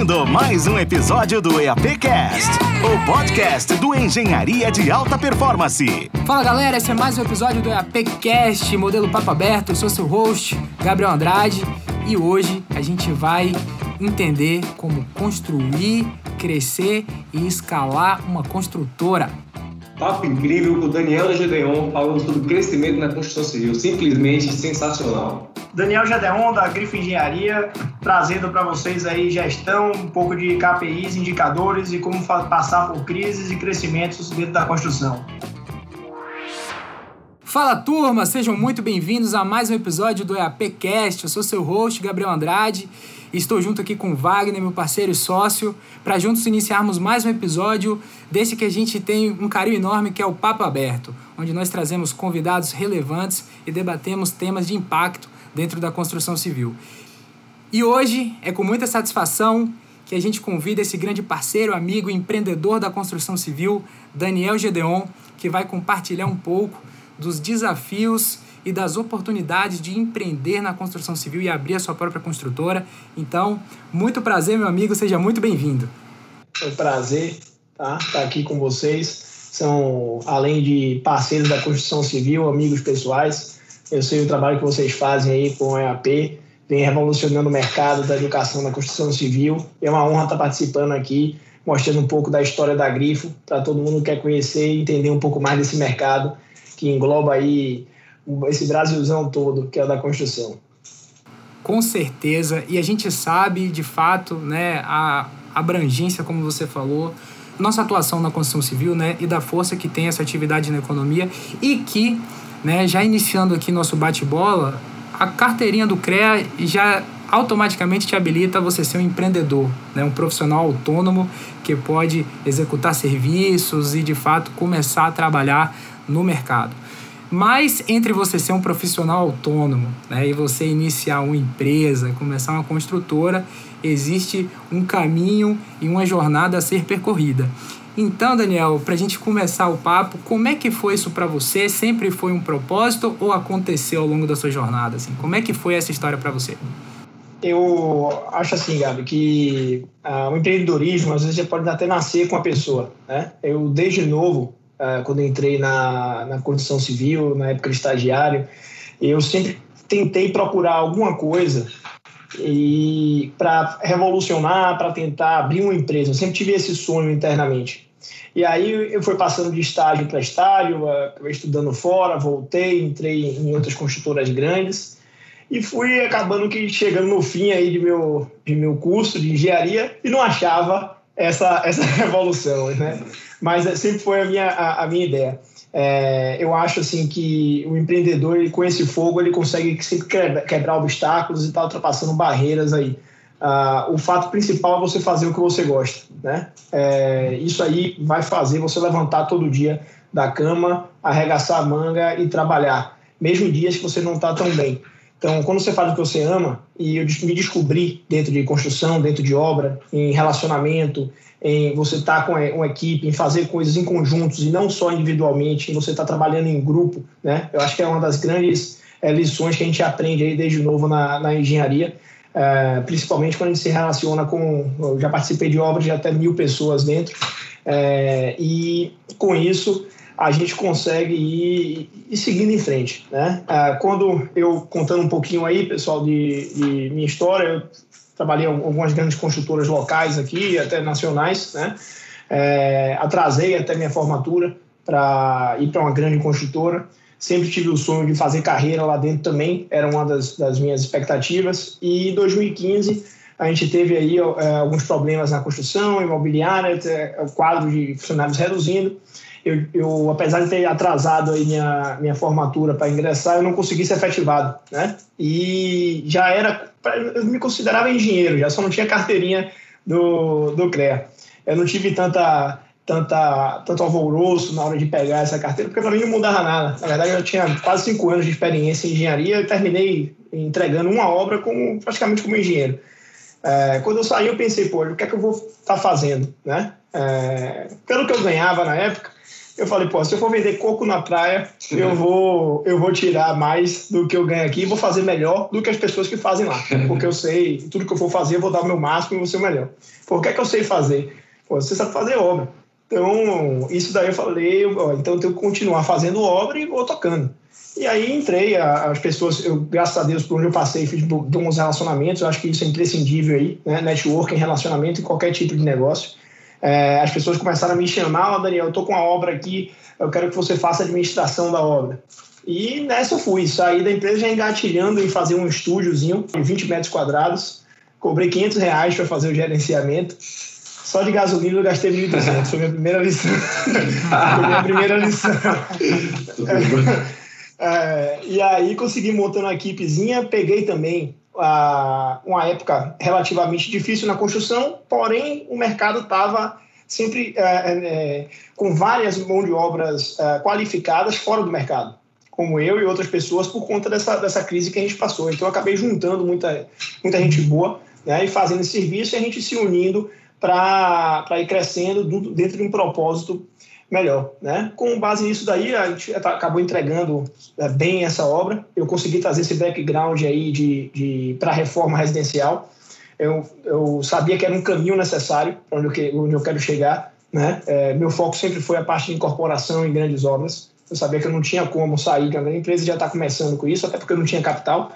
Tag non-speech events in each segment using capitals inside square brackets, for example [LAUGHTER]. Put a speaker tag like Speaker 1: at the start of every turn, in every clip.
Speaker 1: ouvindo mais um episódio do EAPcast, o podcast do Engenharia de Alta Performance.
Speaker 2: Fala galera, esse é mais um episódio do EAPcast, modelo papo aberto. Eu sou seu host, Gabriel Andrade, e hoje a gente vai entender como construir, crescer e escalar uma construtora.
Speaker 3: Papo incrível com o Daniel Gedeon falando sobre crescimento na construção civil. Simplesmente sensacional.
Speaker 4: Daniel Gedeon, da Grifo Engenharia, trazendo para vocês aí gestão, um pouco de KPIs, indicadores e como passar por crises e crescimentos dentro da construção.
Speaker 2: Fala turma, sejam muito bem-vindos a mais um episódio do EAPcast. Eu sou seu host, Gabriel Andrade, Estou junto aqui com Wagner, meu parceiro e sócio, para juntos iniciarmos mais um episódio desse que a gente tem um carinho enorme, que é o Papo Aberto, onde nós trazemos convidados relevantes e debatemos temas de impacto dentro da construção civil. E hoje é com muita satisfação que a gente convida esse grande parceiro, amigo empreendedor da construção civil, Daniel Gedeon, que vai compartilhar um pouco dos desafios e das oportunidades de empreender na construção civil e abrir a sua própria construtora. Então, muito prazer, meu amigo, seja muito bem-vindo.
Speaker 4: É um prazer tá? estar tá aqui com vocês. São, além de parceiros da construção civil, amigos pessoais. Eu sei o trabalho que vocês fazem aí com o EAP, vem revolucionando o mercado da educação na construção civil. É uma honra estar participando aqui, mostrando um pouco da história da Grifo, para todo mundo que quer conhecer e entender um pouco mais desse mercado que engloba aí esse Brasilzão todo que é da construção.
Speaker 2: Com certeza, e a gente sabe de fato né, a abrangência, como você falou, nossa atuação na construção civil né, e da força que tem essa atividade na economia e que, né, já iniciando aqui nosso bate-bola, a carteirinha do CREA já automaticamente te habilita a você ser um empreendedor, né, um profissional autônomo que pode executar serviços e de fato começar a trabalhar no mercado. Mas entre você ser um profissional autônomo né, e você iniciar uma empresa, começar uma construtora, existe um caminho e uma jornada a ser percorrida. Então, Daniel, para a gente começar o papo, como é que foi isso para você? Sempre foi um propósito ou aconteceu ao longo da sua jornada? Assim? Como é que foi essa história para você?
Speaker 4: Eu acho assim, Gabi, que uh, o empreendedorismo às vezes pode até nascer com a pessoa. Né? Eu, desde novo, uh, quando entrei na, na construção civil, na época de estagiário, eu sempre tentei procurar alguma coisa e para revolucionar, para tentar abrir uma empresa. Eu sempre tive esse sonho internamente. E aí eu fui passando de estágio para estágio, estudando fora, voltei, entrei em outras construtoras grandes e fui acabando que chegando no fim aí de meu, de meu curso de engenharia e não achava essa, essa [LAUGHS] revolução, né? Mas é, sempre foi a minha, a, a minha ideia. É, eu acho assim que o empreendedor ele, com esse fogo ele consegue quebrar obstáculos e estar tá ultrapassando barreiras aí. Ah, o fato principal é você fazer o que você gosta, né? É, isso aí vai fazer você levantar todo dia da cama, arregaçar a manga e trabalhar, mesmo dias que você não está tão bem. Então, quando você faz o que você ama, e eu me descobri dentro de construção, dentro de obra, em relacionamento, em você estar tá com uma equipe, em fazer coisas em conjuntos e não só individualmente, em você estar tá trabalhando em grupo, né? Eu acho que é uma das grandes é, lições que a gente aprende aí desde novo na, na engenharia, é, principalmente quando a gente se relaciona com. Eu já participei de obras de até mil pessoas dentro, é, e com isso a gente consegue ir, ir seguindo em frente. Né? Ah, quando eu, contando um pouquinho aí, pessoal, de, de minha história, eu trabalhei em algumas grandes construtoras locais aqui, até nacionais, né? É, atrasei até minha formatura para ir para uma grande construtora. Sempre tive o sonho de fazer carreira lá dentro também, era uma das, das minhas expectativas. E em 2015 a gente teve aí é, alguns problemas na construção imobiliária, o quadro de funcionários reduzindo eu, eu, apesar de ter atrasado aí minha, minha formatura para ingressar, eu não consegui ser efetivado, né? E já era, eu me considerava engenheiro, já só não tinha carteirinha do, do CREA. Eu não tive tanta, tanta, tanto alvoroço na hora de pegar essa carteira, porque para mim não mudava nada. Na verdade, eu tinha quase cinco anos de experiência em engenharia e terminei entregando uma obra como, praticamente como engenheiro. É, quando eu saí, eu pensei, pô, o que é que eu vou estar tá fazendo, né? É, pelo que eu ganhava na época, Eu falei, pô, se eu for vender coco na praia, eu vou, eu vou tirar mais do que eu ganho aqui e vou fazer melhor do que as pessoas que fazem lá. Porque eu sei, tudo que eu for fazer, eu vou dar o meu máximo e vou ser o melhor. Pô, o que é que eu sei fazer? Pô, você sabe fazer obra. Então, isso daí eu falei, ó, então eu tenho que continuar fazendo obra e vou tocando. E aí entrei, as pessoas, eu, graças a Deus, por onde eu passei, fiz bons relacionamentos, eu acho que isso é imprescindível aí, né? networking, relacionamento em qualquer tipo de negócio. É, as pessoas começaram a me chamar, oh, Daniel, eu tô com uma obra aqui, eu quero que você faça a administração da obra. E nessa eu fui, saí da empresa já engatilhando em fazer um estúdiozinho de 20 metros quadrados, cobrei 500 reais para fazer o gerenciamento, só de gasolina eu gastei 1.200, foi minha primeira lição. [LAUGHS] foi minha primeira lição. [LAUGHS] [LAUGHS] É, e aí consegui montando uma equipezinha, peguei também uma época relativamente difícil na construção, porém o mercado estava sempre é, é, é, com várias mãos de obras é, qualificadas fora do mercado, como eu e outras pessoas, por conta dessa, dessa crise que a gente passou. Então eu acabei juntando muita, muita gente boa né, e fazendo esse serviço e a gente se unindo para ir crescendo dentro de um propósito melhor. Né? Com base nisso daí, a gente acabou entregando é, bem essa obra. Eu consegui trazer esse background aí de, de, para a reforma residencial. Eu, eu sabia que era um caminho necessário para onde, onde eu quero chegar. Né? É, meu foco sempre foi a parte de incorporação em grandes obras. Eu sabia que eu não tinha como sair uma grande empresa já está começando com isso, até porque eu não tinha capital.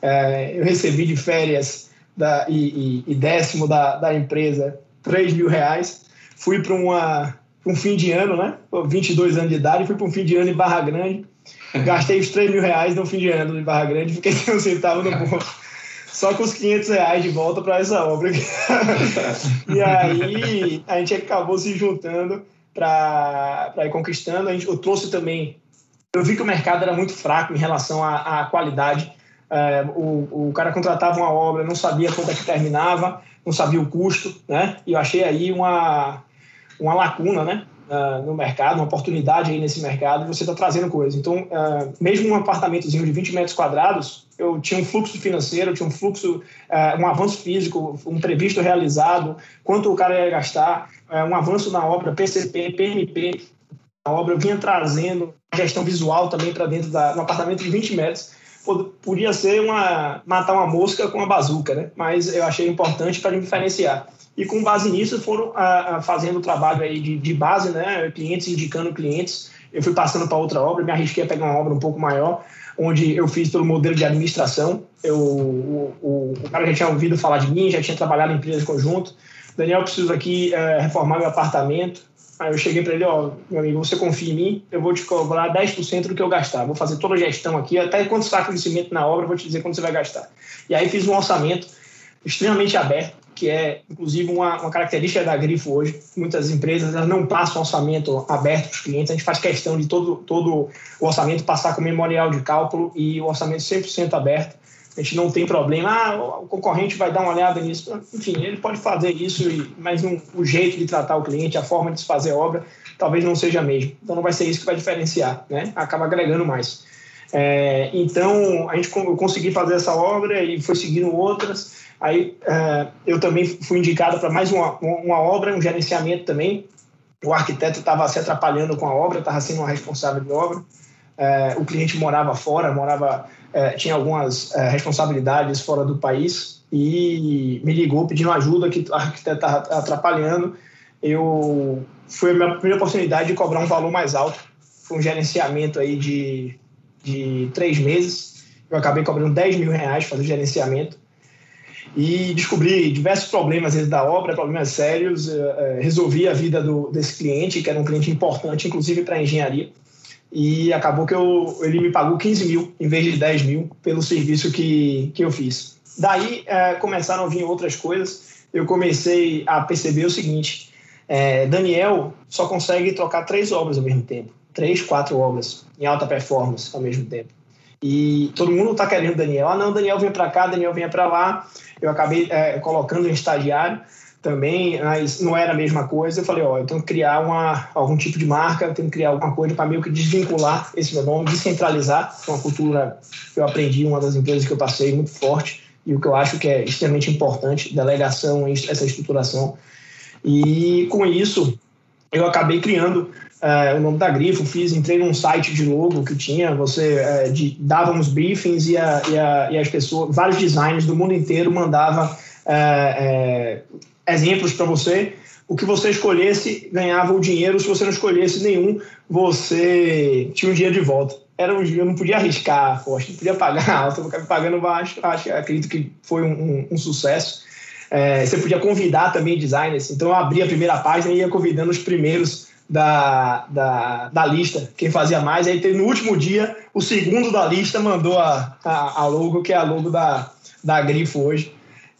Speaker 4: É, eu recebi de férias da, e, e, e décimo da, da empresa 3 mil reais. Fui para uma um fim de ano, né? 22 anos de idade, fui para um fim de ano em Barra Grande. Gastei os 3 mil reais no fim de ano em Barra Grande, fiquei [LAUGHS] sem um centavo no bolso. Só com os 500 reais de volta para essa obra. [LAUGHS] e aí a gente acabou se juntando para ir conquistando. A gente, eu trouxe também. Eu vi que o mercado era muito fraco em relação à, à qualidade. É, o, o cara contratava uma obra, não sabia quando é que terminava, não sabia o custo, né? E eu achei aí uma, uma lacuna, né? Uh, no mercado, uma oportunidade aí nesse mercado, você está trazendo coisas. Então, uh, mesmo um apartamentozinho de 20 metros quadrados, eu tinha um fluxo financeiro, eu tinha um fluxo, uh, um avanço físico, um previsto realizado, quanto o cara ia gastar, um avanço na obra, PCP, PMP, a obra eu vinha trazendo gestão visual também para dentro da, um apartamento de 20 metros. Podia ser uma matar uma mosca com uma bazuca, né? Mas eu achei importante para diferenciar e com base nisso foram a, a, fazendo o trabalho aí de, de, base, né? Clientes indicando clientes. Eu fui passando para outra obra, me arrisquei a pegar uma obra um pouco maior, onde eu fiz pelo modelo de administração. Eu, o, o, o cara já tinha ouvido falar de mim, já tinha trabalhado em empresa conjunto. Daniel, preciso aqui é, reformar meu apartamento. Aí eu cheguei para ele, ó, meu amigo, você confia em mim, eu vou te cobrar 10% do que eu gastar. Vou fazer toda a gestão aqui, até quanto sacos de cimento na obra, eu vou te dizer quanto você vai gastar. E aí fiz um orçamento extremamente aberto, que é inclusive uma, uma característica da Grifo hoje. Muitas empresas elas não passam orçamento aberto para os clientes, a gente faz questão de todo, todo o orçamento passar com memorial de cálculo e o orçamento 100% aberto. A gente não tem problema, ah, o concorrente vai dar uma olhada nisso. Enfim, ele pode fazer isso, mas o jeito de tratar o cliente, a forma de se fazer obra, talvez não seja a mesma. Então não vai ser isso que vai diferenciar, né? acaba agregando mais. É, então, a gente eu consegui fazer essa obra e foi seguindo outras. Aí uh, eu também fui indicado para mais uma, uma obra, um gerenciamento também. O arquiteto estava se atrapalhando com a obra, estava sendo uma responsável de obra. Uh, o cliente morava fora, morava, uh, tinha algumas responsabilidades fora do país e me ligou pedindo ajuda que arquiteto estava atrapalhando. Eu foi a minha primeira oportunidade de cobrar um valor mais alto. Foi um gerenciamento aí de, de três meses. Eu acabei cobrando 10 mil reais para fazer o gerenciamento e descobri diversos problemas dentro da obra, problemas sérios. É, resolvi a vida do, desse cliente, que era um cliente importante, inclusive para a engenharia. E acabou que eu, ele me pagou 15 mil em vez de 10 mil pelo serviço que, que eu fiz. Daí é, começaram a vir outras coisas. Eu comecei a perceber o seguinte: é, Daniel só consegue trocar três obras ao mesmo tempo três, quatro obras em alta performance ao mesmo tempo. E todo mundo está querendo Daniel. Ah, não, Daniel vem para cá, Daniel vem para lá. Eu acabei é, colocando um estagiário também, mas não era a mesma coisa. Eu falei, ó, eu tenho que criar uma, algum tipo de marca, eu tenho que criar alguma coisa para meio que desvincular esse meu nome, descentralizar uma cultura que eu aprendi, uma das empresas que eu passei muito forte e o que eu acho que é extremamente importante, delegação, essa estruturação. E com isso, eu acabei criando é, o nome da grifo, fiz, entrei num site de logo que tinha, você é, de, dava uns briefings e, a, e, a, e, as pessoas, vários designers do mundo inteiro mandavam é, é, exemplos para você. O que você escolhesse ganhava o dinheiro, se você não escolhesse nenhum, você tinha o dinheiro de volta. Era um, eu não podia arriscar, não podia pagar [LAUGHS] alto, eu acabei pagando baixo, acho, acredito que foi um, um, um sucesso. É, você podia convidar também designers, então eu abri a primeira página e ia convidando os primeiros da, da, da lista, quem fazia mais. Aí no último dia, o segundo da lista mandou a, a, a logo, que é a logo da, da Grifo hoje.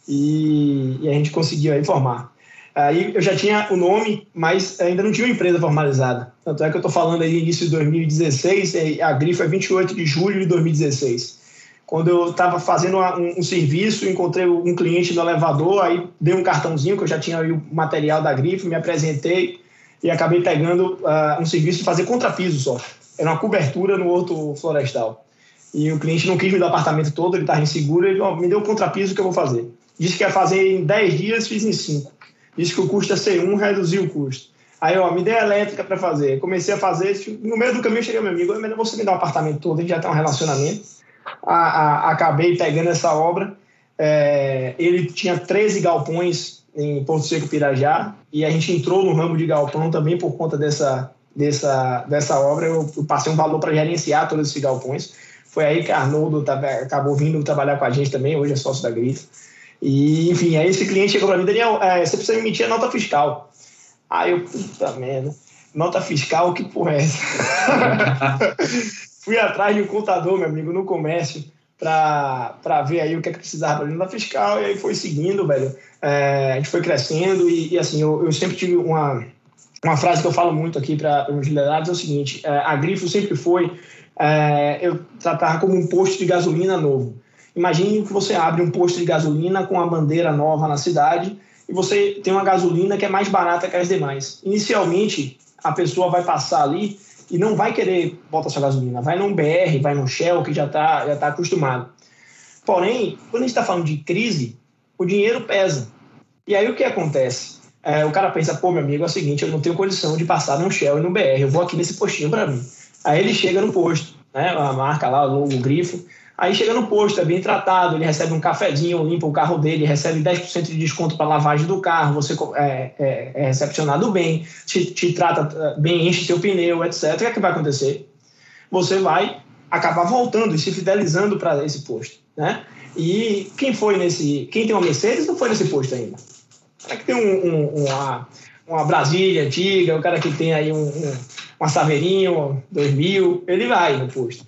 Speaker 4: E, e a gente conseguiu informar. Aí eu já tinha o nome, mas ainda não tinha uma empresa formalizada. Tanto é que eu estou falando aí início de 2016, a Grifo é 28 de julho de 2016. Quando eu estava fazendo um, um, serviço, encontrei um cliente no elevador, aí dei um cartãozinho, que eu já tinha o material da Grifo, me apresentei, e acabei pegando uh, um serviço de fazer contrapiso só. Era uma cobertura no outro florestal. E o cliente não quis me dar o apartamento todo, ele estava inseguro, ele oh, me deu o contrapiso que eu vou fazer. Disse que ia fazer em 10 dias, fiz em 5. Disse que o custo ia ser 1, reduziu o custo. Aí, ó, me deu a elétrica para fazer. Comecei a fazer, no meio do caminho cheguei meu amigo, melhor você me dar o apartamento todo, a gente já tem um relacionamento. A, a, acabei pegando essa obra. É, ele tinha 13 galpões em Porto Seco Pirajá e a gente entrou no ramo de galpão também por conta dessa, dessa, dessa obra. Eu, eu passei um valor para gerenciar todos esses galpões. Foi aí que Arnoldo acabou vindo trabalhar com a gente também, hoje é sócio da Grifo. E, enfim, aí esse cliente chegou para mim, Daniel, é, você precisa emitir a nota fiscal. Aí eu, puta merda, nota fiscal, que porra é essa? [LAUGHS] Fui atrás de um contador, meu amigo, no comércio para ver aí o que é que precisava para nota fiscal, e aí foi seguindo, velho. É, a gente foi crescendo, e, e assim, eu, eu, sempre tive uma, uma frase que eu falo muito aqui para os liderados, é o seguinte, é, a Grifo sempre foi, é, eu tratava como um posto de gasolina novo. Imagine que você abre um posto de gasolina com a bandeira nova na cidade, e você tem uma gasolina que é mais barata que as demais. Inicialmente, a pessoa vai passar ali e não vai querer botar sua gasolina. Vai num BR, vai num Shell, que já está já tá acostumado. Porém, quando a gente está falando de crise, o dinheiro pesa. E aí o que acontece? É, o cara pensa, pô, meu amigo, é o seguinte, eu não tenho condição de passar num Shell e num BR, eu vou aqui nesse postinho para mim. Aí ele chega no posto, né, a marca lá, o grifo, Aí chega no posto, é bem tratado, ele recebe um cafezinho, limpa o carro dele, recebe 10% de desconto para lavagem do carro, você é, é, é recepcionado bem, te, te, trata é, bem, enche seu pneu, etc. O que é que vai acontecer? Você vai acabar voltando e se fidelizando para esse posto, né? E quem foi nesse, quem tem uma Mercedes não foi nesse posto ainda. O cara que tem um, um, uma, uma Brasília antiga, o cara que tem aí um, um, uma Saveirinho 2000, ele vai no posto.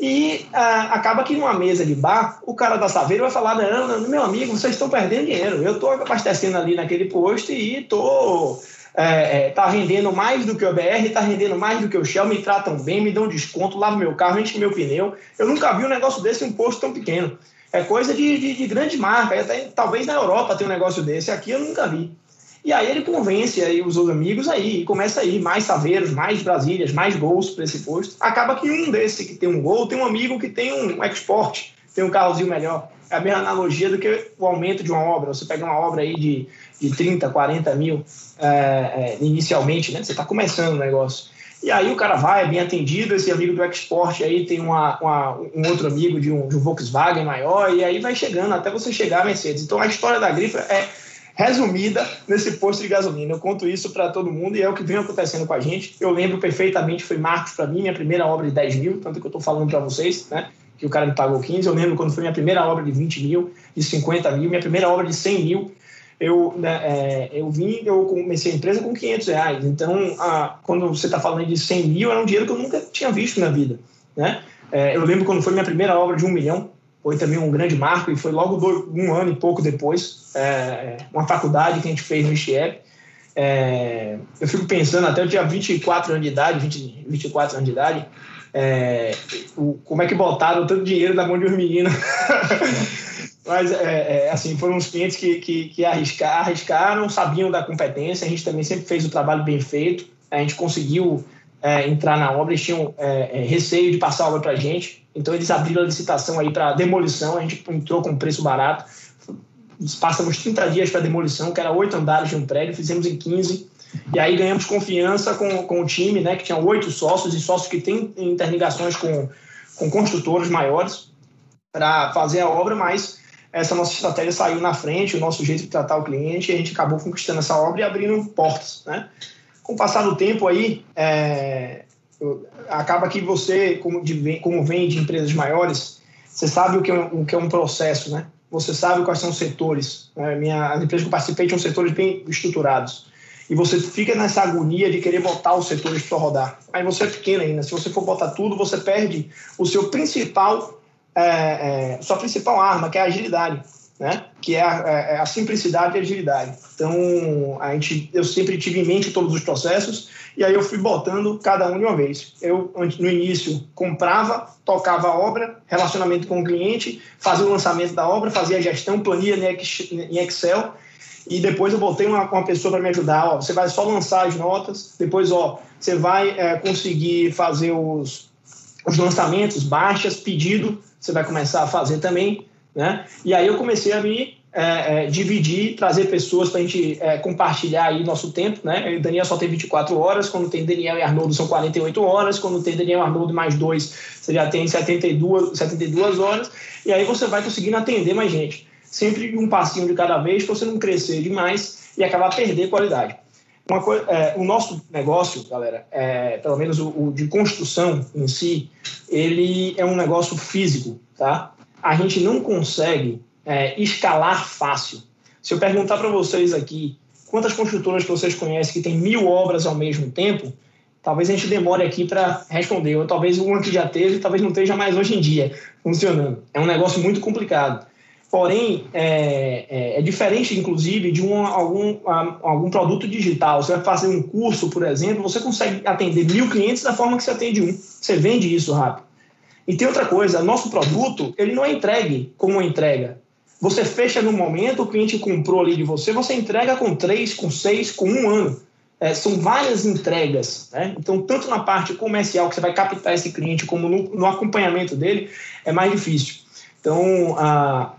Speaker 4: E ah, acaba que numa mesa de bar, o cara da Saveiro vai falar: não, meu amigo, vocês estão perdendo dinheiro. Eu estou abastecendo ali naquele posto e estou. É, é, tá rendendo mais do que o BR, tá rendendo mais do que o Shell, me tratam bem, me dão desconto, lavo meu carro, enche meu pneu. Eu nunca vi um negócio desse em um posto tão pequeno. É coisa de, de, de grande marca. Até, talvez na Europa tenha um negócio desse. Aqui eu nunca vi. E aí ele convence aí os outros amigos aí, e começa aí mais saveiros, mais Brasílias, mais gols para esse posto. Acaba que um desse que tem um gol tem um amigo que tem um export, tem um carrozinho melhor. É a mesma analogia do que o aumento de uma obra. Você pega uma obra aí de, de 30, 40 mil é, é, inicialmente, né? Você está começando o negócio. E aí o cara vai, é bem atendido, esse amigo do export aí tem uma, uma, um outro amigo de um, de um Volkswagen maior, e aí vai chegando até você chegar a Mercedes. Então a história da Grifa é resumida nesse posto de gasolina. Eu conto isso para todo mundo e é o que vem acontecendo com a gente. Eu lembro perfeitamente, foi Marcos para mim, minha primeira obra de 10 mil, tanto que eu estou falando para vocês, né? Que o cara me pagou 15. Eu lembro quando foi minha primeira obra de 20 mil, de 50 mil, minha primeira obra de 100 mil. Eu, né, é, eu vim, eu comecei a empresa com 500 reais. Então, a, quando você está falando de 100 mil, era um dinheiro que eu nunca tinha visto na vida, né? É, eu lembro quando foi minha primeira obra de um milhão, foi também um grande marco e foi logo um ano e pouco depois, é, uma faculdade que a gente fez no ICHEP. É, eu fico pensando, até eu tinha 24 anos de idade, 20, 24 anos de idade, é, o, como é que botaram tanto dinheiro na mão de um menino. [LAUGHS] Mas, é, é, assim, foram uns clientes que, que, que arriscar, arriscaram, sabiam da competência, a gente também sempre fez o trabalho bem feito, a gente conseguiu é, entrar na obra, eles tinham é, é, receio de passar a obra para a gente, então eles abriram a licitação aí para demolição, a gente entrou com preço barato, passamos 30 dias para demolição, que era oito andares de um prédio, fizemos em 15, E aí ganhamos confiança com, com o time, né, que tinha oito sócios e sócios que têm interligações com, com construtores maiores para fazer a obra, mas essa nossa estratégia saiu na frente, o nosso jeito de tratar o cliente, e a gente acabou conquistando essa obra e abrindo portas, né? Com o passar do tempo aí, é, acaba que você, como, de, como vem de empresas maiores, você sabe o que, é, o que é um processo, né? Você sabe quais são os setores. Né? Minha, as empresas que eu participei tinham setores bem estruturados. E você fica nessa agonia de querer botar os setores para rodar. Aí você é pequeno ainda. Se você for botar tudo, você perde o seu principal, é, é, sua principal arma, que é a agilidade né? que é a, é, é a, simplicidade e a agilidade. Então, a gente, eu sempre tive em mente todos os processos e aí eu fui botando cada um de uma vez. Eu, no início, comprava, tocava a obra, relacionamento com o cliente, fazia o lançamento da obra, fazia a gestão, planilha em Excel e depois eu botei uma, uma pessoa para me ajudar. Ó, você vai só lançar as notas, depois ó, você vai é, conseguir fazer os, os lançamentos, baixas, pedido, você vai começar a fazer também né? E aí eu comecei a me é, é, dividir, trazer pessoas para a gente é, compartilhar aí nosso tempo, né? O Daniel só tem 24 horas, quando tem Daniel e Arnoldo são 48 horas, quando tem Daniel e Arnoldo mais dois, você já tem 72, 72 horas, e aí você vai conseguindo atender mais gente. Sempre um passinho de cada vez, para você não crescer demais e acabar perder qualidade. Uma coisa, é, o nosso negócio, galera, é, pelo menos o, o de construção em si, ele é um negócio físico, tá? A gente não consegue é, escalar fácil. Se eu perguntar para vocês aqui quantas construtoras que vocês conhecem que tem mil obras ao mesmo tempo, talvez a gente demore aqui para responder, ou talvez uma que já teve, talvez não esteja mais hoje em dia funcionando. É um negócio muito complicado. Porém, é, é, é diferente, inclusive, de um, algum, algum produto digital. Você vai fazer um curso, por exemplo, você consegue atender mil clientes da forma que você atende um. Você vende isso rápido. E tem outra coisa, nosso produto, ele não é entregue como entrega. Você fecha no momento, o cliente comprou ali de você, você entrega com três, com seis, com um ano. É, são várias entregas. Né? Então, tanto na parte comercial, que você vai captar esse cliente, como no, no acompanhamento dele, é mais difícil. Então, a,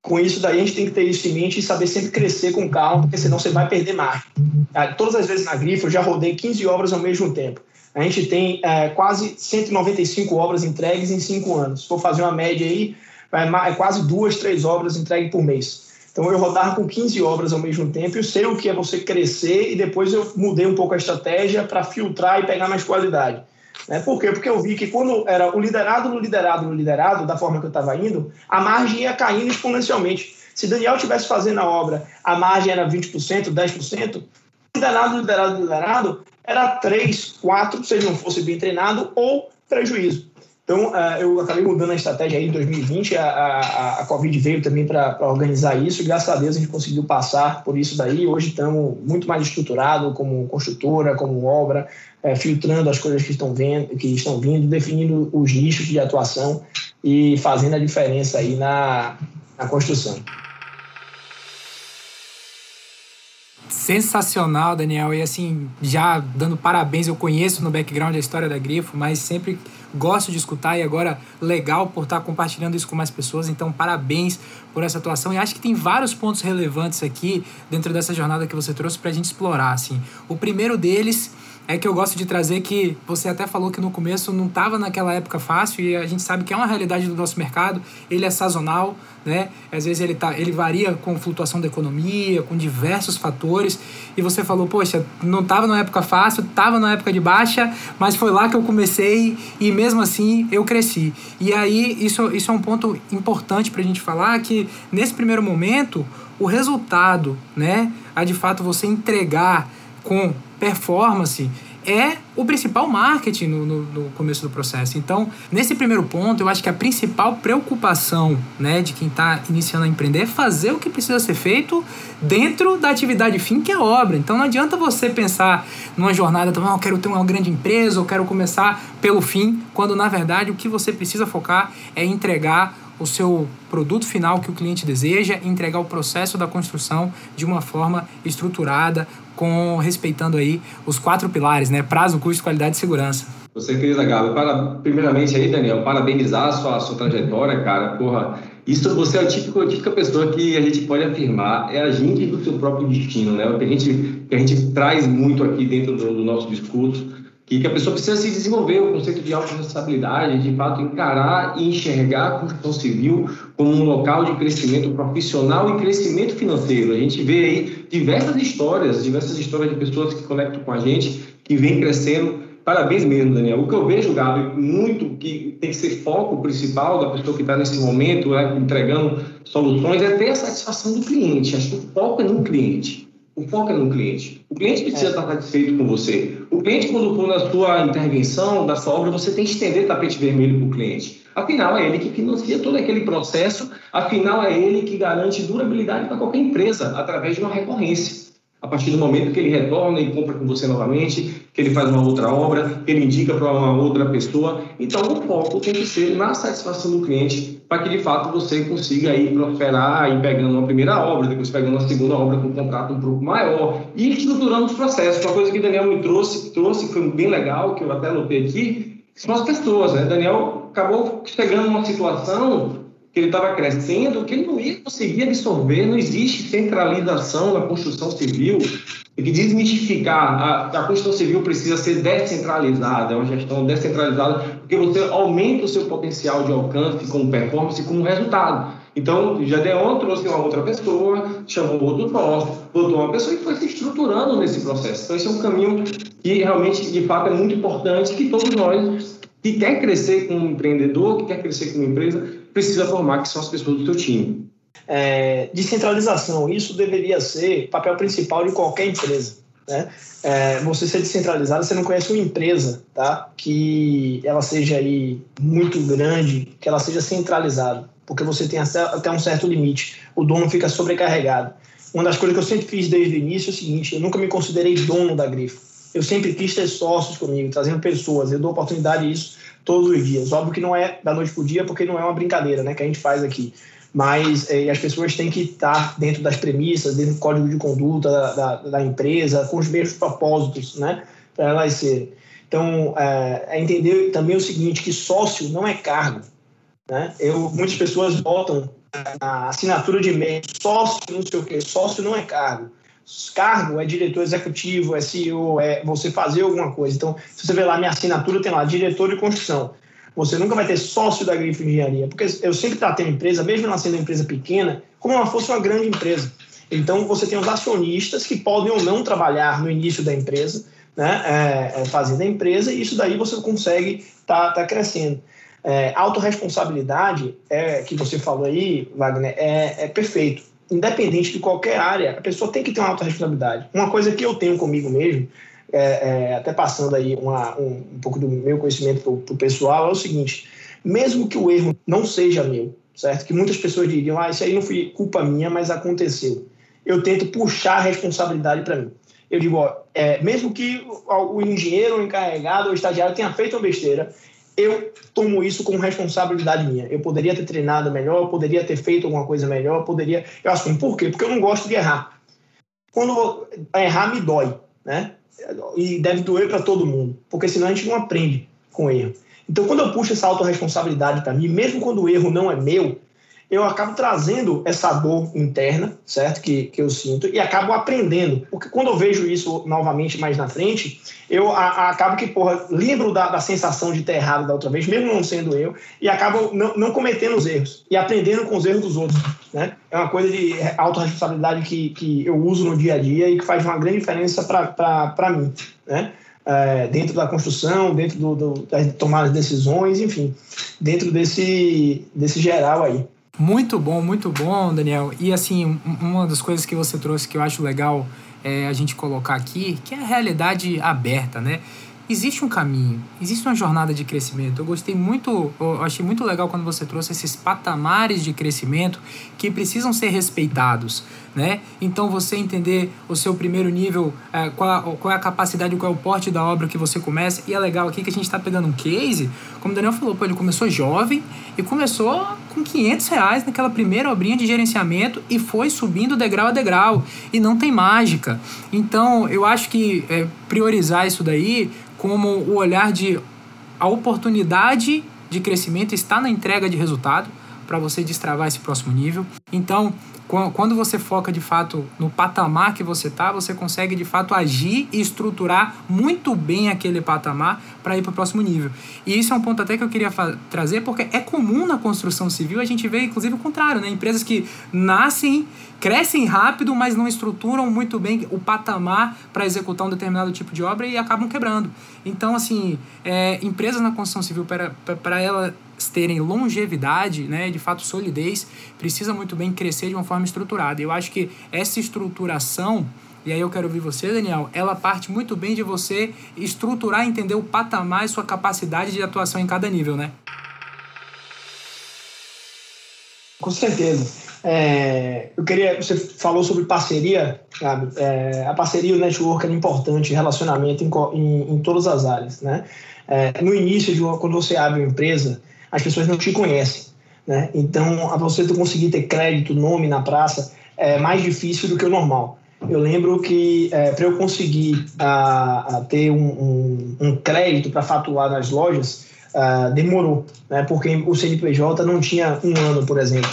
Speaker 4: com isso daí, a gente tem que ter isso em mente e saber sempre crescer com calma, porque senão você vai perder margem. Todas as vezes na Grifo, eu já rodei 15 obras ao mesmo tempo. A gente tem é, quase 195 obras entregues em cinco anos. Se for fazer uma média aí, é quase duas, três obras entregues por mês. Então eu rodava com 15 obras ao mesmo tempo eu sei o que é você crescer e depois eu mudei um pouco a estratégia para filtrar e pegar mais qualidade. Né? Por quê? Porque eu vi que quando era o liderado no liderado no liderado, da forma que eu estava indo, a margem ia caindo exponencialmente. Se Daniel estivesse fazendo a obra, a margem era 20%, 10%, liderado, liderado, liderado, era 3, 4, se ele não fosse bem treinado, ou prejuízo. Então, uh, eu acabei mudando a estratégia aí em 2020, a, a, a Covid veio também para organizar isso, e graças a Deus a gente conseguiu passar por isso daí. Hoje estamos muito mais estruturado como construtora, como obra, é, filtrando as coisas que estão, vendo, que estão vindo, definindo os nichos de atuação e fazendo a diferença aí na, na construção.
Speaker 2: Sensacional, Daniel. E assim, já dando parabéns, eu conheço no background a história da Grifo, mas sempre gosto de escutar e agora legal por estar compartilhando isso com mais pessoas. Então, parabéns por essa atuação. E acho que tem vários pontos relevantes aqui dentro dessa jornada que você trouxe para a gente explorar. Assim. O primeiro deles é que eu gosto de trazer que você até falou que no começo não estava naquela época fácil e a gente sabe que é uma realidade do nosso mercado, ele é sazonal, né? Às vezes ele, tá, ele varia com flutuação da economia, com diversos fatores. E você falou, poxa, não estava numa época fácil, estava numa época de baixa, mas foi lá que eu comecei e mesmo assim eu cresci. E aí isso, isso é um ponto importante para a gente falar que nesse primeiro momento o resultado, né, a de fato você entregar com performance é o principal marketing no, no, no, começo do processo. Então, nesse primeiro ponto, eu acho que a principal preocupação né, de quem está iniciando a empreender é fazer o que precisa ser feito dentro da atividade fim, que é obra. Então, não adianta você pensar numa jornada, ah, eu quero ter uma grande empresa, eu quero começar pelo fim, quando na verdade o que você precisa focar é entregar o seu produto final que o cliente deseja, entregar o processo da construção de uma forma estruturada, com respeitando aí os quatro pilares, né? Prazo, custo, qualidade e segurança.
Speaker 3: Com certeza, Gabo. Para, primeiramente aí, Daniel, parabenizar a sua, a sua trajetória, cara. Porra, isso você é o típico, a típica pessoa que a gente pode afirmar é agente do seu próprio destino, né? O que a gente, que a gente traz muito aqui dentro do, do nosso discurso que, que a pessoa precisa se desenvolver o conceito de autorresponsabilidade, de fato encarar e enxergar a construção civil como um local de crescimento profissional e crescimento financeiro. A gente vê aí diversas histórias, diversas histórias de pessoas que conectam com a gente, que vêm crescendo. Parabéns mesmo, Daniel. O que eu vejo, Gabi, muito que tem que ser foco principal da pessoa que está nesse momento, né, entregando soluções, é ter a satisfação do cliente. Acho que o foco é no cliente. O foco é no cliente. O cliente precisa é. estar satisfeito com você. O cliente, quando for na sua intervenção, da sua obra, você tem que estender tapete vermelho para o cliente. Afinal, é ele que financia todo aquele processo, afinal, é ele que garante durabilidade para qualquer empresa, através de uma recorrência. A partir do momento que ele retorna e compra com você novamente, que ele faz uma outra obra, que ele indica para uma outra pessoa. Então, o foco tem que ser na satisfação do cliente, para que de fato você consiga aí prosperar e pegando uma primeira obra, depois pegando uma segunda obra com um contrato um pouco maior e estruturando os processos. Uma coisa que o Daniel me trouxe, trouxe que foi bem legal, que eu até notei aqui, são as pessoas. Né? Daniel acabou chegando numa situação que ele estava crescendo, que ele não ia conseguir absorver, não existe centralização na construção civil, tem que desmistificar, a, a construção civil precisa ser descentralizada, é uma gestão descentralizada, porque você aumenta o seu potencial de alcance como performance como resultado. Então, Jadeon trouxe uma outra pessoa, chamou outro sócio, botou uma pessoa e foi se estruturando nesse processo. Então, esse é um caminho que realmente, de fato, é muito importante que todos nós que quer crescer como empreendedor, que quer crescer como empresa, precisa formar, que são as pessoas do seu time.
Speaker 4: É, descentralização, isso deveria ser papel principal de qualquer empresa. Né? É, você ser descentralizado, você não conhece uma empresa tá? que ela seja aí muito grande, que ela seja centralizada, porque você tem até um certo limite, o dono fica sobrecarregado. Uma das coisas que eu sempre fiz desde o início é o seguinte: eu nunca me considerei dono da Grifo. Eu sempre quis ter sócios comigo, trazendo pessoas. Eu dou oportunidade isso todos os dias. Óbvio que não é da noite para o dia, porque não é uma brincadeira né, que a gente faz aqui. Mas é, as pessoas têm que estar dentro das premissas, dentro do código de conduta da, da, da empresa, com os mesmos propósitos, né? Para elas serem. Então, é, é, entender também o seguinte, que sócio não é cargo. Né? Eu, muitas pessoas botam a assinatura de e-mail, sócio não sei o quê, sócio não é cargo cargo é diretor executivo, é CEO, é você fazer alguma coisa. Então, se você ver lá minha assinatura, tem lá diretor de construção. Você nunca vai ter sócio da Grifo Engenharia, porque eu sempre tratei a empresa, mesmo ela sendo uma empresa pequena, como ela fosse uma grande empresa. Então, você tem os acionistas que podem ou não trabalhar no início da empresa, né, é, é, fazendo a empresa, e isso daí você consegue estar tá, tá crescendo. É, autorresponsabilidade, é, que você falou aí, Wagner, é, é perfeito independente de qualquer área, a pessoa tem que ter uma autorresponsabilidade. Uma coisa que eu tenho comigo mesmo, é, é, até passando aí uma, um, um, pouco do meu conhecimento para o pessoal, é o seguinte: mesmo que o erro não seja meu, certo? Que muitas pessoas diriam, ah, isso aí não foi culpa minha, mas aconteceu. Eu tento puxar a responsabilidade para mim. Eu digo, ó, é, mesmo que o, o engenheiro, o encarregado, o estagiário tenha feito uma besteira, eu tomo isso como responsabilidade minha. Eu poderia ter treinado melhor, eu poderia ter feito alguma coisa melhor, eu poderia. Eu assumo. Por quê? Porque eu não gosto de errar. Quando errar, me dói, né? E deve doer para todo mundo, porque senão a gente não aprende com erro. Então, quando eu puxo essa autorresponsabilidade para mim, mesmo quando o erro não é meu, eu acabo trazendo essa dor interna, certo? Que, que eu sinto, e acabo aprendendo. Porque quando eu vejo isso novamente mais na frente, eu a, a, acabo que, porra, lembro da, da, sensação de ter errado da outra vez, mesmo não sendo eu, e acabo não, não cometendo os erros e aprendendo com os erros dos outros, né? É uma coisa de autorresponsabilidade que, que eu uso no dia a dia e que faz uma grande diferença para mim, né? É, dentro da construção, dentro do, do, das tomadas de decisões, enfim, dentro desse, desse geral aí.
Speaker 2: Muito bom, muito bom, Daniel. E assim, uma das coisas que você trouxe que eu acho legal é, a gente colocar aqui, que é a realidade aberta, né? existe um caminho, existe uma jornada de crescimento. Eu gostei muito, eu achei muito legal quando você trouxe esses patamares de crescimento que precisam ser respeitados, né? Então você entender o seu primeiro nível, é, qual, qual é a capacidade, qual é o porte da obra que você começa. E é legal aqui que a gente está pegando um case, como o Daniel falou, pô, ele começou jovem e começou com 500 reais naquela primeira obrinha de gerenciamento e foi subindo degrau a degrau. E não tem mágica. Então eu acho que é, priorizar isso daí como o olhar de a oportunidade de crescimento está na entrega de resultado para você destravar esse próximo nível. Então, quando você foca de fato no patamar que você está, você consegue de fato agir e estruturar muito bem aquele patamar para ir para o próximo nível. E isso é um ponto até que eu queria trazer, porque é comum na construção civil a gente vê inclusive o contrário, né? Empresas que nascem, crescem rápido, mas não estruturam muito bem o patamar para executar um determinado tipo de obra e acabam quebrando. Então, assim, é, empresas na construção civil, para ela terem longevidade, né, de fato solidez, precisa muito bem crescer de uma forma estruturada. Eu acho que essa estruturação, e aí eu quero ouvir você, Daniel, ela parte muito bem de você estruturar, entender o patamar e sua capacidade de atuação em cada nível, né?
Speaker 4: Com certeza. É, eu queria, você falou sobre parceria, sabe? É, a parceria e o network é importante, relacionamento em, em, em todas as áreas, né? É, no início, de uma, quando você abre uma empresa, as pessoas não te conhecem. Né? Então, a você conseguir ter crédito, nome na praça, é mais difícil do que o normal. Eu lembro que é, para eu conseguir a, a ter um, um, um crédito para fatuar nas lojas, a, demorou, né? porque o CNPJ não tinha um ano, por exemplo.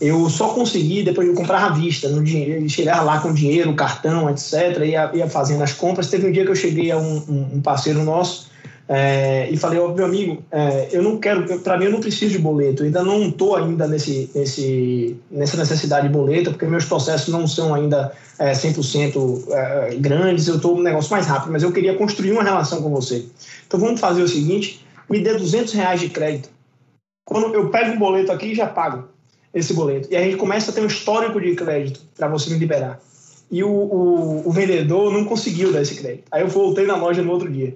Speaker 4: Eu só consegui depois de comprar à vista, no dinheiro, chegar lá com dinheiro, cartão, etc., ia, ia fazendo as compras. Teve um dia que eu cheguei a um, um parceiro nosso é, e falei, oh, meu amigo, é, eu não quero, para mim eu não preciso de boleto, eu ainda não estou ainda nesse, nesse, nessa necessidade de boleto, porque meus processos não são ainda é, 100% é, grandes, eu estou um negócio mais rápido, mas eu queria construir uma relação com você. Então vamos fazer o seguinte, me dê 200 reais de crédito. Quando eu pego um boleto aqui já pago esse boleto. E a gente começa a ter um histórico de crédito para você me liberar. E o, o, o vendedor não conseguiu dar esse crédito. Aí eu voltei na loja no outro dia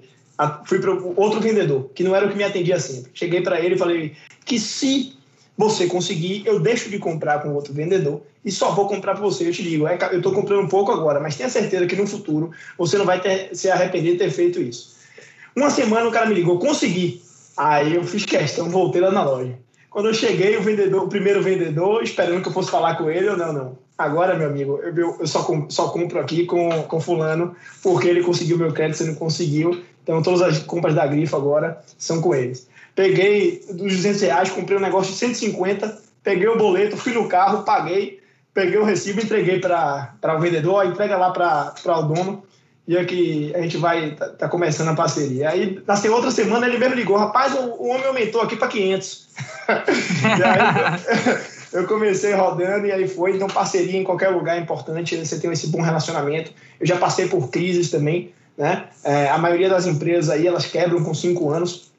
Speaker 4: fui para outro vendedor, que não era o que me atendia sempre. Cheguei para ele e falei que se você conseguir, eu deixo de comprar com outro vendedor e só vou comprar para você. Eu te digo, é, eu estou comprando um pouco agora, mas tenha certeza que no futuro você não vai ter, se arrepender de ter feito isso. Uma semana o cara me ligou, consegui. Aí eu fiz questão, voltei lá na loja. Quando eu cheguei, o vendedor, o primeiro vendedor, esperando que eu fosse falar com ele, eu não, não. Agora, meu amigo, eu, eu só, só compro aqui com, com fulano, porque ele conseguiu meu crédito, você não conseguiu. Então, todas as compras da Grifo agora são com eles. Peguei dos 200 reais, comprei um negócio de 150, peguei o boleto, fui no carro, paguei, peguei o recibo, entreguei para o vendedor, entrega lá para o dono, e aqui a gente vai, tá, tá, começando a parceria. Aí, na outra semana, ele mesmo ligou, rapaz, o, o homem aumentou aqui para 500. [LAUGHS] e aí, [LAUGHS] eu comecei rodando e aí foi. Então, parceria em qualquer lugar é importante, você tem esse bom relacionamento. Eu já passei por crises também, né? É, a maioria das empresas aí, elas quebram com cinco anos.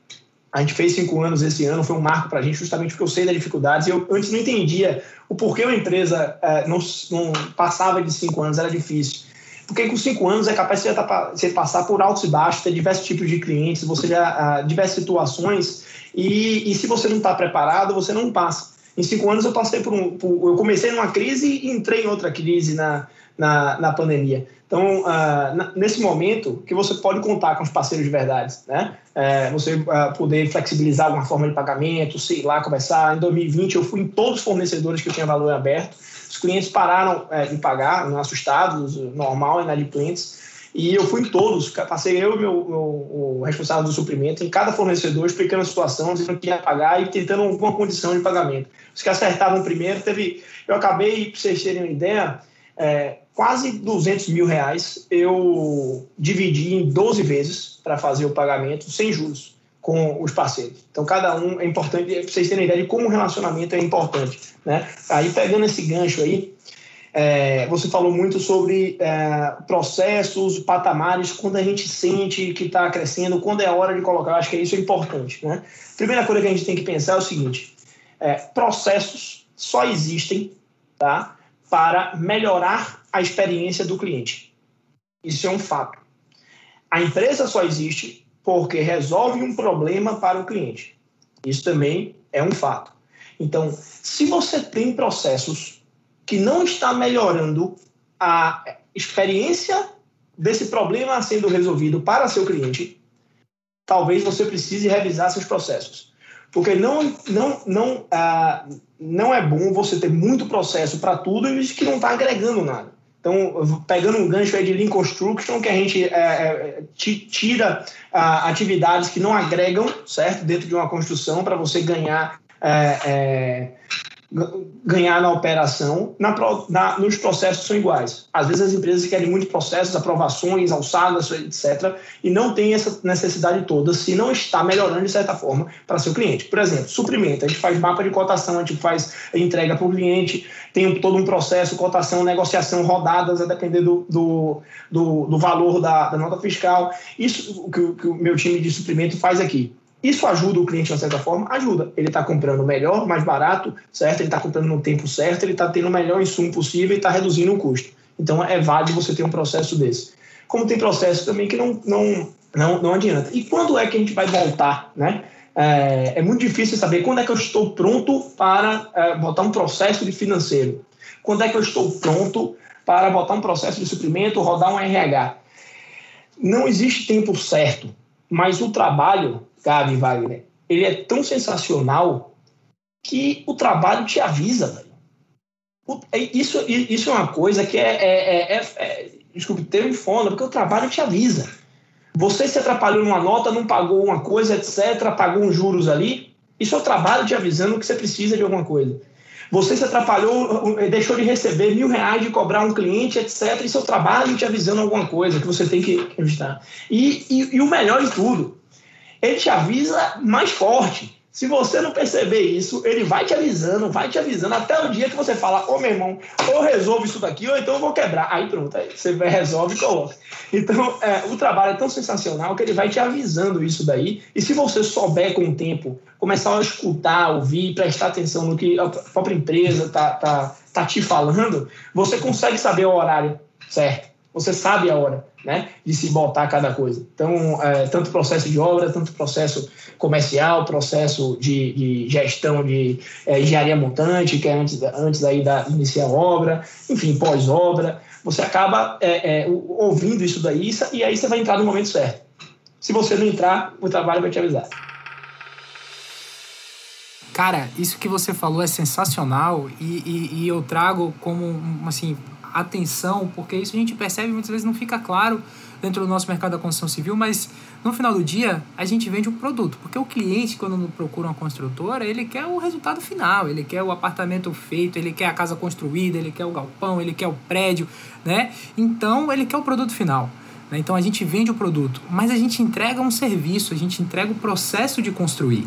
Speaker 4: A gente fez cinco anos esse ano, foi um marco para a gente, justamente porque eu sei das dificuldades. Eu antes não entendia o porquê uma empresa é, não, não passava de cinco anos, era difícil. Porque com cinco anos é capaz de você passar por altos e baixos, ter diversos tipos de clientes, você já uh, diversas situações, e, e se você não está preparado, você não passa. Em cinco anos eu passei por um. Por, eu comecei numa crise e entrei em outra crise na, na, na pandemia. Então, uh, nesse momento, que você pode contar com os parceiros de verdade, né? É, você uh, poder flexibilizar alguma forma de pagamento, sei lá, começar. Em 2020, eu fui em todos os fornecedores que eu tinha valor aberto. Os clientes pararam é, de pagar, assustados, normal, inadimplentes. E eu fui em todos, passei eu e meu, meu, o responsável do suprimento em cada fornecedor, explicando a situação, dizendo que ia pagar e tentando alguma condição de pagamento. Os que acertavam primeiro, teve. Eu acabei, para vocês terem uma ideia, é, quase 200 mil reais eu dividi em 12 vezes para fazer o pagamento sem juros com os parceiros. Então, cada um é importante, para vocês terem ideia de como o relacionamento é importante. Né? Aí, pegando esse gancho aí, é, você falou muito sobre é, processos, patamares, quando a gente sente que está crescendo, quando é a hora de colocar. Eu acho que isso é importante. Né? Primeira coisa que a gente tem que pensar é o seguinte: é, processos só existem tá, para melhorar a experiência do cliente. Isso é um fato. A empresa só existe porque resolve um problema para o cliente. Isso também é um fato. Então, se você tem processos que não está melhorando a experiência desse problema sendo resolvido para seu cliente, talvez você precise revisar seus processos. Porque não, não, não, ah, não é bom você ter muito processo para tudo e que não está agregando nada. Então, pegando um gancho aí de Lean Construction, que a gente é, é, tira ah, atividades que não agregam, certo? Dentro de uma construção para você ganhar é, é ganhar na operação, na, na, nos processos são iguais. Às vezes as empresas querem muitos processos, aprovações, alçadas, etc., e não tem essa necessidade toda se não está melhorando de certa forma para seu cliente. Por exemplo, suprimento, a gente faz mapa de cotação, a gente faz entrega para o cliente, tem todo um processo, cotação, negociação, rodadas, a depender do, do, do, do valor da, da, nota fiscal. Isso que, que o meu time de suprimento faz aqui. Isso ajuda o cliente de certa forma? Ajuda. Ele está comprando melhor, mais barato, certo? Ele está comprando no tempo certo, ele está tendo o melhor insumo possível e está reduzindo o custo. Então é válido você ter um processo desse. Como tem processo também que não, não, não, não adianta. E quando é que a gente vai voltar, né? É, é muito difícil saber quando é que eu estou pronto para é, botar um processo de financeiro. Quando é que eu estou pronto para botar um processo de suprimento, rodar um RH. Não existe tempo certo, mas o trabalho Gabi Wagner, ele é tão sensacional que o trabalho te avisa, velho. É, isso, isso é uma coisa que é, é, é, é, é desculpe, ter um fono, porque o trabalho te avisa. Você se atrapalhou numa nota, não pagou uma coisa, etc., pagou uns juros ali, isso é o trabalho te avisando que você precisa de alguma coisa. Você se atrapalhou, deixou de receber mil reais de cobrar um cliente, etc., isso é o trabalho te avisando alguma coisa que você tem que evitar. E, e, e o melhor de tudo, ele te avisa mais forte. Se você não perceber isso, ele vai te avisando, vai te avisando, até o dia que você fala, ô oh, meu irmão, ou resolvo isso daqui, ou então eu vou quebrar. Aí pronto, aí você resolve e coloca. Então, é, o trabalho é tão sensacional que ele vai te avisando isso daí. E se você souber com o tempo, começar a escutar, ouvir, prestar atenção no que a própria empresa tá, tá, tá te falando, você consegue saber o horário certo. Você sabe a hora né, de se botar cada coisa. Então, é, tanto processo de obra, tanto processo comercial, processo de, de gestão de é, engenharia montante, que é antes, antes aí da iniciar obra, enfim, pós-obra. Você acaba é, é ouvindo isso daí e aí você vai entrar no momento certo. Se você não entrar, o trabalho vai te avisar.
Speaker 2: Cara, isso que você falou é sensacional e, e, e eu trago como, assim, atenção, porque isso a gente percebe muitas vezes não fica claro dentro do nosso mercado da construção civil, mas no final do dia a gente vende um produto, porque o cliente quando procura uma construtora, ele quer o resultado final, ele quer o apartamento feito, ele quer a casa construída, ele quer o galpão, ele quer o prédio, né? Então ele quer o produto final. Né? Então a gente vende o produto, mas a gente entrega um serviço, a gente entrega o processo de construir.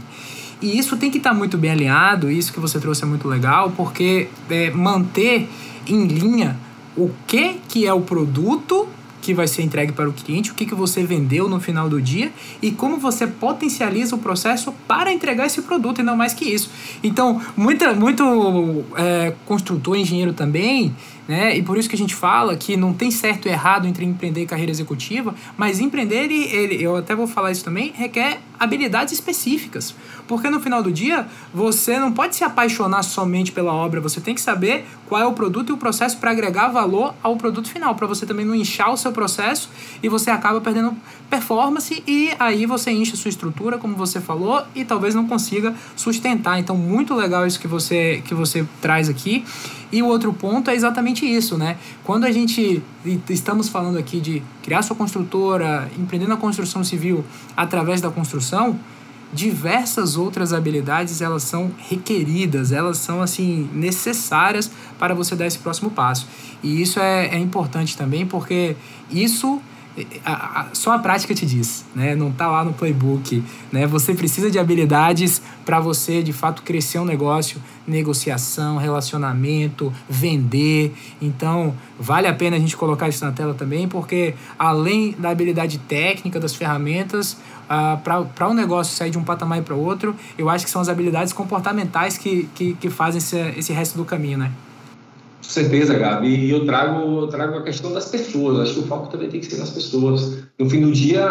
Speaker 2: E isso tem que estar muito bem alinhado, isso que você trouxe é muito legal, porque é, manter em linha o que, que é o produto que vai ser entregue para o cliente, o que, que você vendeu no final do dia e como você potencializa o processo para entregar esse produto e não mais que isso. Então, muita, muito é, construtor, engenheiro também né? E por isso que a gente fala que não tem certo e errado entre empreender e carreira executiva, mas empreender, ele, ele, eu até vou falar isso também, requer habilidades específicas. Porque no final do dia, você não pode se apaixonar somente pela obra, você tem que saber qual é o produto e o processo para agregar valor ao produto final, para você também não inchar o seu processo e você acaba perdendo performance e aí você enche a sua estrutura, como você falou, e talvez não consiga sustentar. Então, muito legal isso que você, que você traz aqui. E o outro ponto é exatamente isso, né? Quando a gente estamos falando aqui de criar sua construtora, empreender na construção civil através da construção, diversas outras habilidades elas são requeridas, elas são assim necessárias para você dar esse próximo passo. E isso é, é importante também porque isso a, a, só a prática te diz, né? Não tá lá no playbook, né? Você precisa de habilidades para você de fato crescer um negócio, negociação, relacionamento, vender. Então, vale a pena a gente colocar isso na tela também, porque além da habilidade técnica das ferramentas, uh, para um negócio sair de um patamar para outro, eu acho que são as habilidades comportamentais que, que, que fazem esse, esse resto do caminho, né?
Speaker 3: Certeza, Gabi. E eu trago, eu trago a questão das pessoas. Acho que o foco também tem que ser nas pessoas. No fim do dia,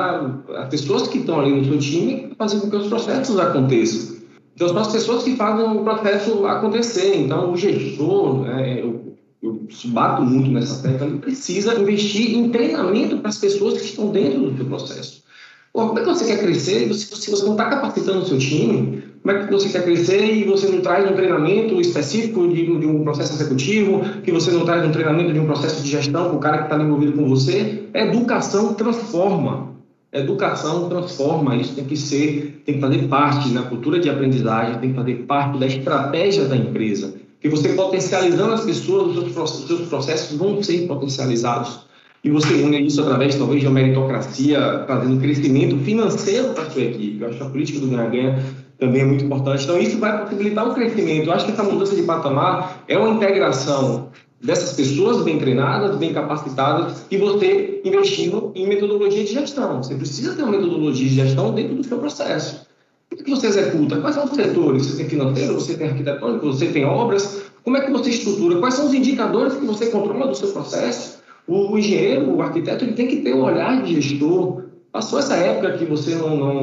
Speaker 3: as pessoas que estão ali no seu time fazem com que os processos aconteçam. Então, são as pessoas que fazem o processo acontecer. Então, o gestor, né, eu, eu bato muito nessa tecla, ele precisa investir em treinamento para as pessoas que estão dentro do seu processo. Como é que você quer crescer se você não está capacitando o seu time? Como é que você quer crescer e você não traz um treinamento específico de, de um processo executivo, que você não traz um treinamento de um processo de gestão para o cara que está envolvido com você? Educação transforma. Educação transforma. Isso tem que ser, tem que fazer parte na cultura de aprendizagem, tem que fazer parte da estratégia da empresa. Que você potencializando as pessoas, os seus processos vão ser potencializados e você une isso através, talvez, de uma meritocracia, trazendo crescimento financeiro para a sua equipe. Eu acho que a política do ganha-ganha também é muito importante. Então, isso vai possibilitar o crescimento. Eu acho que essa mudança de patamar é uma integração dessas pessoas bem treinadas, bem capacitadas, e você investindo em metodologia de gestão. Você precisa ter uma metodologia de gestão dentro do seu processo. O que você executa? Quais são os setores? Você tem financeiro, você tem arquitetônico, você tem obras? Como é que você estrutura? Quais são os indicadores que você controla do seu processo? O engenheiro, o arquiteto, ele tem que ter um olhar de gestor. Passou essa época que você não, não,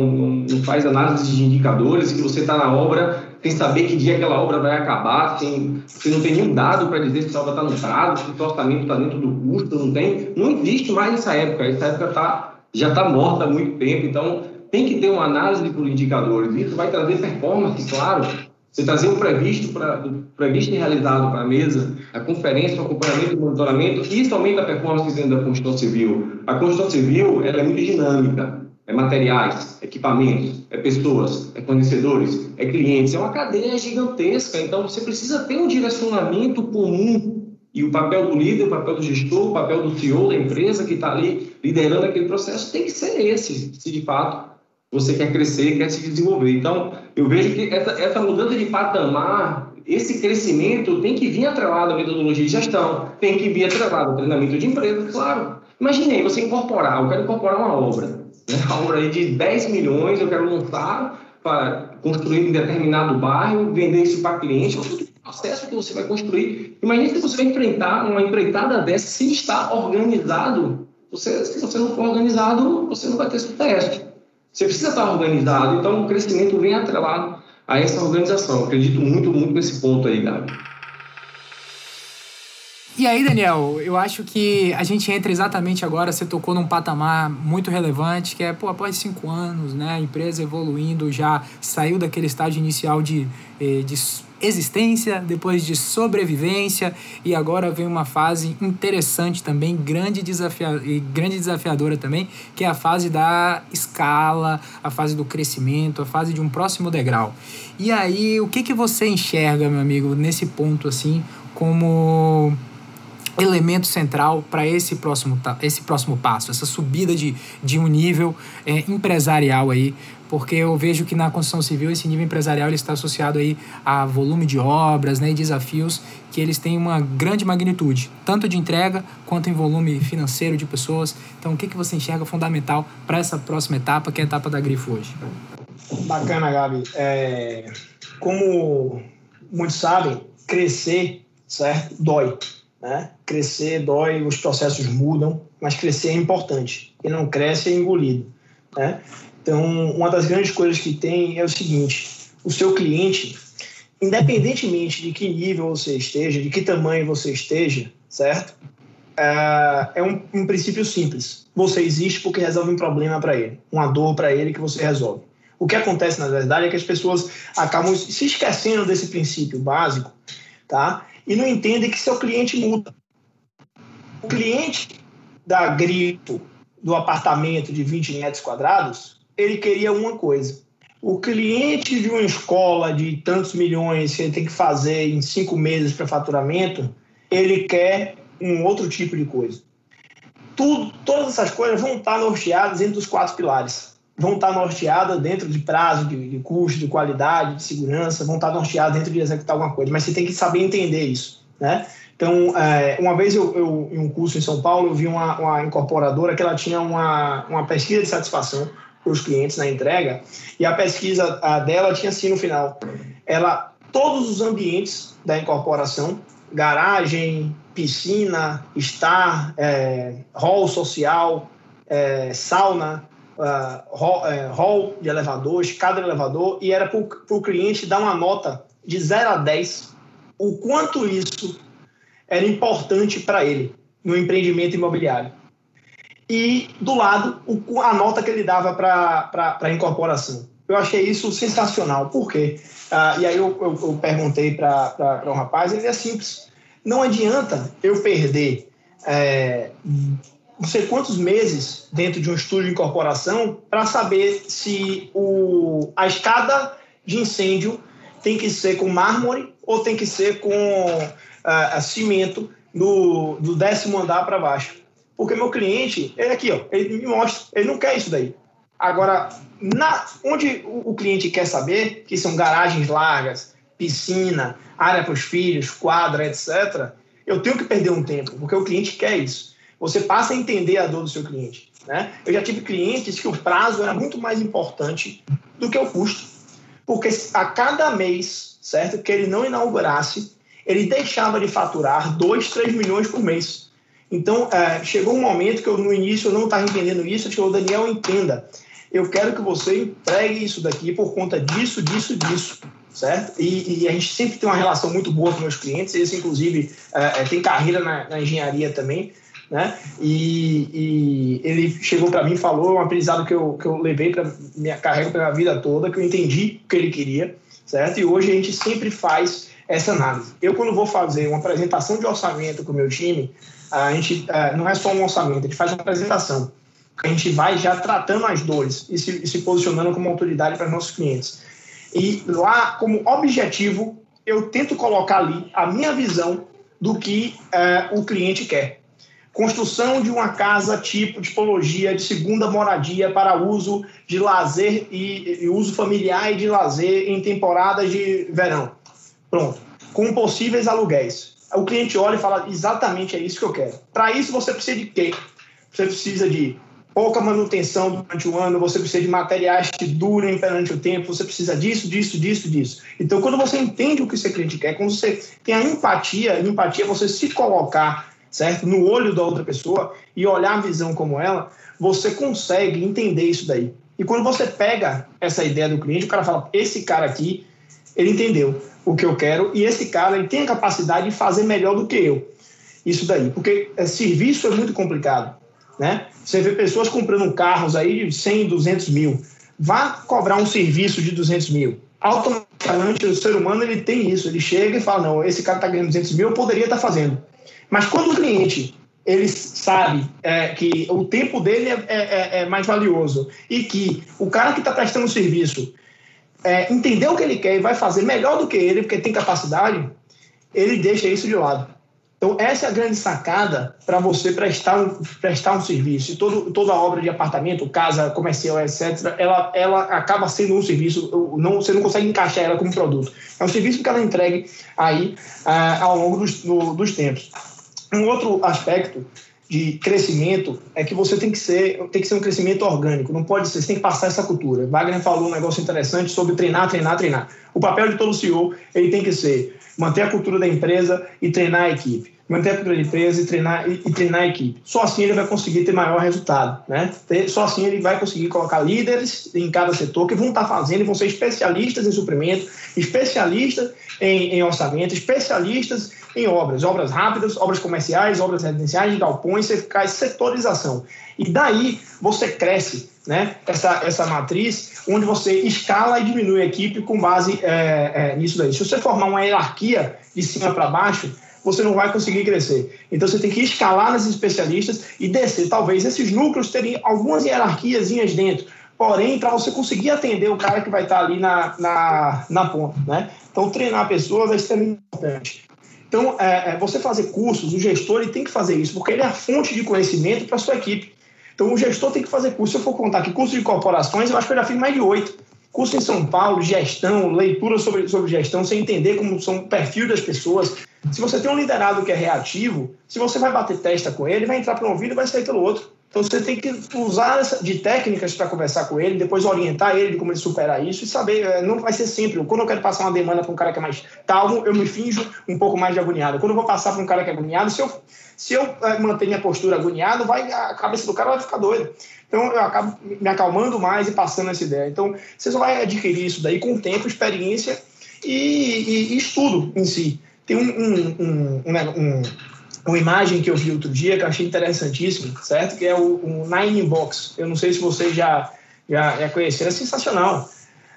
Speaker 3: não faz análise de indicadores, que você está na obra sem saber que dia aquela obra vai acabar, sem, você não tem nenhum dado para dizer se a obra está no prazo, se o orçamento está dentro do custo, não tem. Não existe mais essa época. Essa época tá, já está morta há muito tempo. Então, tem que ter uma análise por indicadores. Isso vai trazer performance, claro, você trazer um previsto, para previsto e realizado para a mesa, a conferência, o acompanhamento e monitoramento, isso aumenta a performance dentro da construção civil. A construção civil ela é muito dinâmica. É materiais, equipamentos, é pessoas, é fornecedores, é clientes. É uma cadeia gigantesca. Então, você precisa ter um direcionamento comum. E o papel do líder, o papel do gestor, o papel do CEO da empresa que está ali liderando aquele processo tem que ser esse, se de fato você quer crescer, quer se desenvolver. Então, eu vejo que essa, essa mudança de patamar, esse crescimento tem que vir atrelado à metodologia de gestão, tem que vir atrelado ao treinamento de empresa, claro. Imaginei você incorporar, eu quero incorporar uma obra, né? uma obra de 10 milhões, eu quero lançar para construir em determinado bairro, vender isso para cliente, o processo que você vai construir. Imagine se você vai enfrentar uma empreitada dessa sem estar organizado. Você, se você não for organizado, você não vai ter sucesso. Você precisa estar organizado, então o crescimento vem atrelado a essa organização. Eu acredito muito, muito nesse ponto aí, Gabi.
Speaker 2: E aí, Daniel, eu acho que a gente entra exatamente agora, você tocou num patamar muito relevante, que é, pô, após cinco anos, né, a empresa evoluindo, já saiu daquele estágio inicial de, eh, de existência, depois de sobrevivência, e agora vem uma fase interessante também, grande desafia e grande desafiadora também, que é a fase da escala, a fase do crescimento, a fase de um próximo degrau. E aí, o que, que você enxerga, meu amigo, nesse ponto assim, como elemento central para esse próximo, esse próximo passo, essa subida de, de um nível é, empresarial aí, porque eu vejo que na construção civil esse nível empresarial ele está associado aí a volume de obras né, e desafios que eles têm uma grande magnitude, tanto de entrega quanto em volume financeiro de pessoas. Então, o que, que você enxerga fundamental para essa próxima etapa, que é a etapa da Grifo hoje?
Speaker 4: Bacana, Gabi. É, como muitos sabem, crescer certo? dói. Né? Crescer dói, os processos mudam, mas crescer é importante. E não cresce é engolido. Né? Então, uma das grandes coisas que tem é o seguinte: o seu cliente, independentemente de que nível você esteja, de que tamanho você esteja, certo? É, é um, um princípio simples. Você existe porque resolve um problema para ele, uma dor para ele que você resolve. O que acontece, na verdade, é que as pessoas acabam se esquecendo desse princípio básico, tá? e não entendem que seu cliente muda. O cliente da gripe do apartamento de 20 metros quadrados, ele queria uma coisa. O cliente de uma escola de tantos milhões que ele tem que fazer em cinco meses para faturamento, ele quer um outro tipo de coisa. Tudo, todas essas coisas vão estar norteadas entre os quatro pilares. Vão estar norteadas dentro de prazo, de, de custo, de qualidade, de segurança, vão estar norteadas dentro de executar alguma coisa. Mas você tem que saber entender isso. Né? Então, é, uma vez eu, eu, em um curso em São Paulo, eu vi uma, uma incorporadora que ela tinha uma, uma pesquisa de satisfação para os clientes na entrega, e a pesquisa a dela tinha assim no final: ela, todos os ambientes da incorporação, garagem, piscina, estar, é, hall social, é, sauna, uh, hall, é, hall, de elevador, escada de elevador, e era para o cliente dar uma nota de 0 a 10 o quanto isso era importante para ele no empreendimento imobiliário. E do lado o, a nota que ele dava para a incorporação. Eu achei isso sensacional. Por quê? Ah, e aí eu, eu, eu perguntei para um rapaz, ele é simples. Não adianta eu perder é, não sei quantos meses dentro de um estúdio de incorporação para saber se o, a escada de incêndio tem que ser com mármore ou tem que ser com uh, cimento do, do décimo andar para baixo. Porque meu cliente, ele aqui, ó, ele me mostra, ele não quer isso daí. Agora, na, onde o, o cliente quer saber, que são garagens largas, piscina, área para os filhos, quadra, etc., eu tenho que perder um tempo, porque o cliente quer isso. Você passa a entender a dor do seu cliente. Né? Eu já tive clientes que o prazo era muito mais importante do que o custo. Porque a cada mês, certo, que ele não inaugurasse, ele deixava de faturar 2, 3 milhões por mês. Então, é, chegou um momento que eu, no início, eu não estava entendendo isso. Eu disse, Daniel, entenda. Eu quero que você entregue isso daqui por conta disso, disso, disso certo? E, e, a gente sempre tem uma relação muito boa com meus clientes, eles inclusive é, é têm carreira na, na, engenharia também, né? E, e ele chegou para mim e falou um aprendizado que eu, que eu levei para minha carreira para a vida toda, que eu entendi o que ele queria, certo? E hoje a gente sempre faz essa análise. Eu quando vou fazer uma apresentação de orçamento com o meu time, a gente é, não é só um orçamento, a gente faz uma apresentação. A gente vai já tratando as dores e se, se posicionando como autoridade para nossos clientes. E lá, como objetivo, eu tento colocar ali a minha visão do que é, o cliente quer. Construção de uma casa tipo tipologia de segunda moradia para uso de lazer e, e uso familiar e de lazer em temporadas de verão. Pronto. Com possíveis aluguéis. O cliente olha e fala: exatamente é isso que eu quero. Para isso, você precisa de quê? Você precisa de pouca manutenção durante o ano, você precisa de materiais que durem perante o tempo, você precisa disso, disso, disso, disso. Então, quando você entende o que seu cliente quer, quando você tem a empatia, empatia é você se colocar, certo, no olho da outra pessoa e olhar a visão como ela, você consegue entender isso daí. E quando você pega essa ideia do cliente, o cara fala: esse cara aqui, ele entendeu o que eu quero e esse cara ele tem a capacidade de fazer melhor do que eu. Isso daí, porque é, serviço é muito complicado. Né? Você vê pessoas comprando carros aí de 100, 200 mil. Vá cobrar um serviço de 200 mil. Automaticamente o ser humano ele tem isso. Ele chega e fala: não, esse cara está ganhando 200 mil, eu poderia estar tá fazendo. Mas quando o cliente ele sabe é, que o tempo dele é, é, é, é mais valioso e que o cara que está prestando serviço é, entendeu o que ele quer e vai fazer melhor do que ele, porque tem capacidade, ele deixa isso de lado. Então, essa é a grande sacada para você prestar um, prestar um serviço. Todo, toda obra de apartamento, casa comercial, etc., ela, ela acaba sendo um serviço, não, você não consegue encaixar ela como produto. É um serviço que ela entregue aí ah, ao longo dos, do, dos tempos. Um outro aspecto de crescimento é que você tem que ser tem que ser um crescimento orgânico, não pode ser, você tem que passar essa cultura. Wagner falou um negócio interessante sobre treinar, treinar, treinar. O papel de todo CEO, ele tem que ser manter a cultura da empresa e treinar a equipe. Manter a cultura da empresa e treinar, e, e treinar a equipe. Só assim ele vai conseguir ter maior resultado. Né? Só assim ele vai conseguir colocar líderes em cada setor que vão estar fazendo e vão ser especialistas em suprimento, especialistas em, em orçamento, especialistas em obras, obras rápidas, obras comerciais, obras residenciais, galpões, você faz setorização. E daí você cresce né, essa, essa matriz, onde você escala e diminui a equipe com base é, é, nisso daí. Se você formar uma hierarquia de cima para baixo, você não vai conseguir crescer. Então você tem que escalar nesses especialistas e descer. Talvez esses núcleos terem algumas hierarquiazinhas dentro. Porém, para você conseguir atender o cara que vai estar ali na, na, na ponta. Né? Então, treinar pessoas é extremamente importante. Então, é, é, você fazer cursos, o gestor ele tem que fazer isso, porque ele é a fonte de conhecimento para sua equipe. Então, o gestor tem que fazer curso. Se eu for contar aqui, curso de corporações, eu acho que eu já fiz mais de oito. Curso em São Paulo, gestão, leitura sobre, sobre gestão, você entender como são o perfil das pessoas. Se você tem um liderado que é reativo, se você vai bater testa com ele, vai entrar por um ouvido e vai sair pelo outro. Então você tem que usar de técnicas para conversar com ele, depois orientar ele de como ele superar isso e saber, é, não vai ser sempre. Quando eu quero passar uma demanda para um cara que é mais calmo, eu me finjo um pouco mais de agoniado. Quando eu vou passar para um cara que é agoniado, se eu, se eu é, manter minha postura agoniado, vai, a cabeça do cara vai ficar doida. Então eu acabo me acalmando mais e passando essa ideia. Então você só vai adquirir isso daí com tempo, experiência e, e, e estudo em si. Tem um, um, um, um uma imagem que eu vi outro dia que eu achei interessantíssima, certo? Que é o, o Nine Box. Eu não sei se vocês já, já, já conheceram, é sensacional.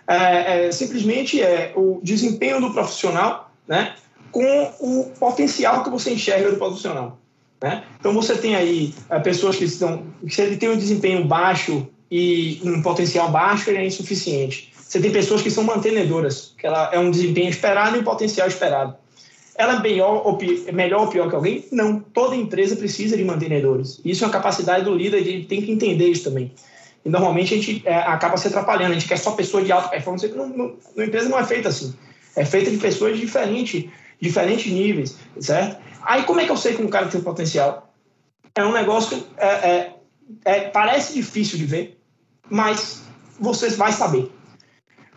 Speaker 4: É, é, simplesmente é o desempenho do profissional né, com o potencial que você enxerga do profissional. Né? Então você tem aí é, pessoas que estão, que se ele tem um desempenho baixo e um potencial baixo, ele é insuficiente. Você tem pessoas que são mantenedoras, que ela é um desempenho esperado e um potencial esperado. Ela é melhor ou, pior, melhor ou pior que alguém? Não. Toda empresa precisa de mantenedores. Isso é uma capacidade do líder, ele tem que entender isso também. E normalmente a gente é, acaba se atrapalhando, a gente quer só pessoas de alta performance. Não, não, empresa não é feita assim. É feita de pessoas de diferente, diferentes níveis, certo? Aí como é que eu sei que um cara tem potencial? É um negócio que é, é, é, parece difícil de ver, mas você vai saber.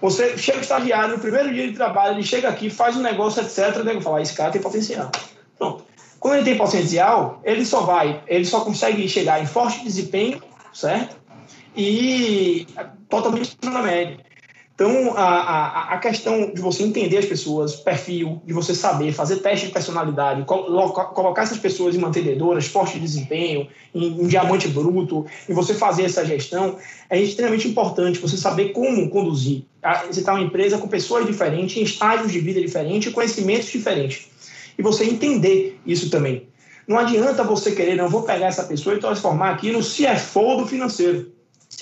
Speaker 4: Você chega estagiário no primeiro dia de trabalho, ele chega aqui, faz um negócio, etc. E fala, esse cara tem potencial. Pronto. Quando ele tem potencial, ele só vai, ele só consegue chegar em forte desempenho, certo? E totalmente na média. Então, a, a, a, questão de você entender as pessoas, perfil, de você saber fazer teste de personalidade, colocar essas pessoas em mantenedoras, forte de desempenho, em, em diamante bruto, e você fazer essa gestão, é extremamente importante você saber como conduzir. Você está uma empresa com pessoas diferentes, em estágios de vida diferentes, conhecimentos diferentes. E você entender isso também. Não adianta você querer, não, vou pegar essa pessoa e transformar aqui no CFO do financeiro.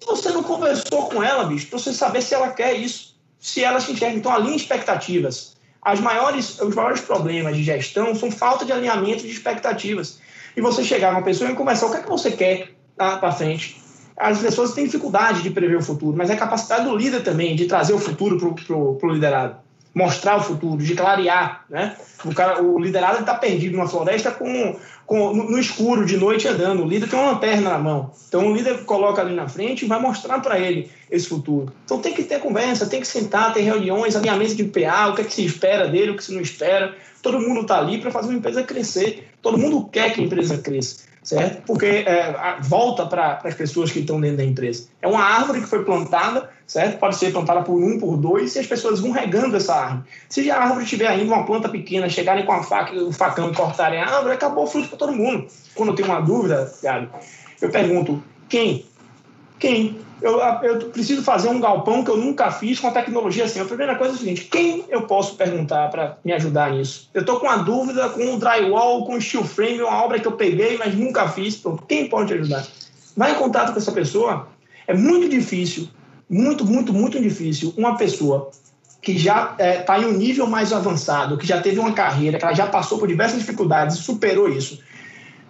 Speaker 4: Se você não conversou com ela, bicho, para você saber se ela quer isso, se ela se enxerga. Então, alinhe expectativas. As maiores, os maiores problemas de gestão são falta de alinhamento de expectativas. E você chegar uma pessoa e conversar, o que é que você quer para frente? As pessoas têm dificuldade de prever o futuro, mas é a capacidade do líder também de trazer o futuro para o liderado mostrar o futuro, de clarear, né? O, cara, o liderado está perdido numa floresta com, com, no, no, escuro, de noite, andando. O líder tem uma lanterna na mão. Então, o líder coloca ali na frente e vai mostrar para ele esse futuro. Então, tem que ter conversa, tem que sentar, ter reuniões, alinhamento de PA, o que é que se espera dele, o que se não espera. Todo mundo está ali para fazer uma empresa crescer. Todo mundo quer que a empresa cresça certo? Porque é, volta para as pessoas que estão dentro da empresa. É uma árvore que foi plantada, certo? Pode ser plantada por um, por dois, e as pessoas vão regando essa árvore. Se a árvore tiver ainda uma planta pequena, chegarem com a faca, o facão e cortarem a árvore, acabou o fruto para todo mundo. Quando eu tenho uma dúvida, Thiago, eu pergunto, quem? Quem? Eu, eu, preciso fazer um galpão que eu nunca fiz com a tecnologia assim. A primeira coisa é a seguinte: quem eu posso perguntar para me ajudar nisso? Eu estou com uma dúvida com o drywall, com o steel frame, uma obra que eu peguei, mas nunca fiz. Pronto, quem pode te ajudar? Vai em contato com essa pessoa. É muito difícil, muito, muito, muito difícil uma pessoa que já está é, tá em um nível mais avançado, que já teve uma carreira, que ela já passou por diversas dificuldades e superou isso.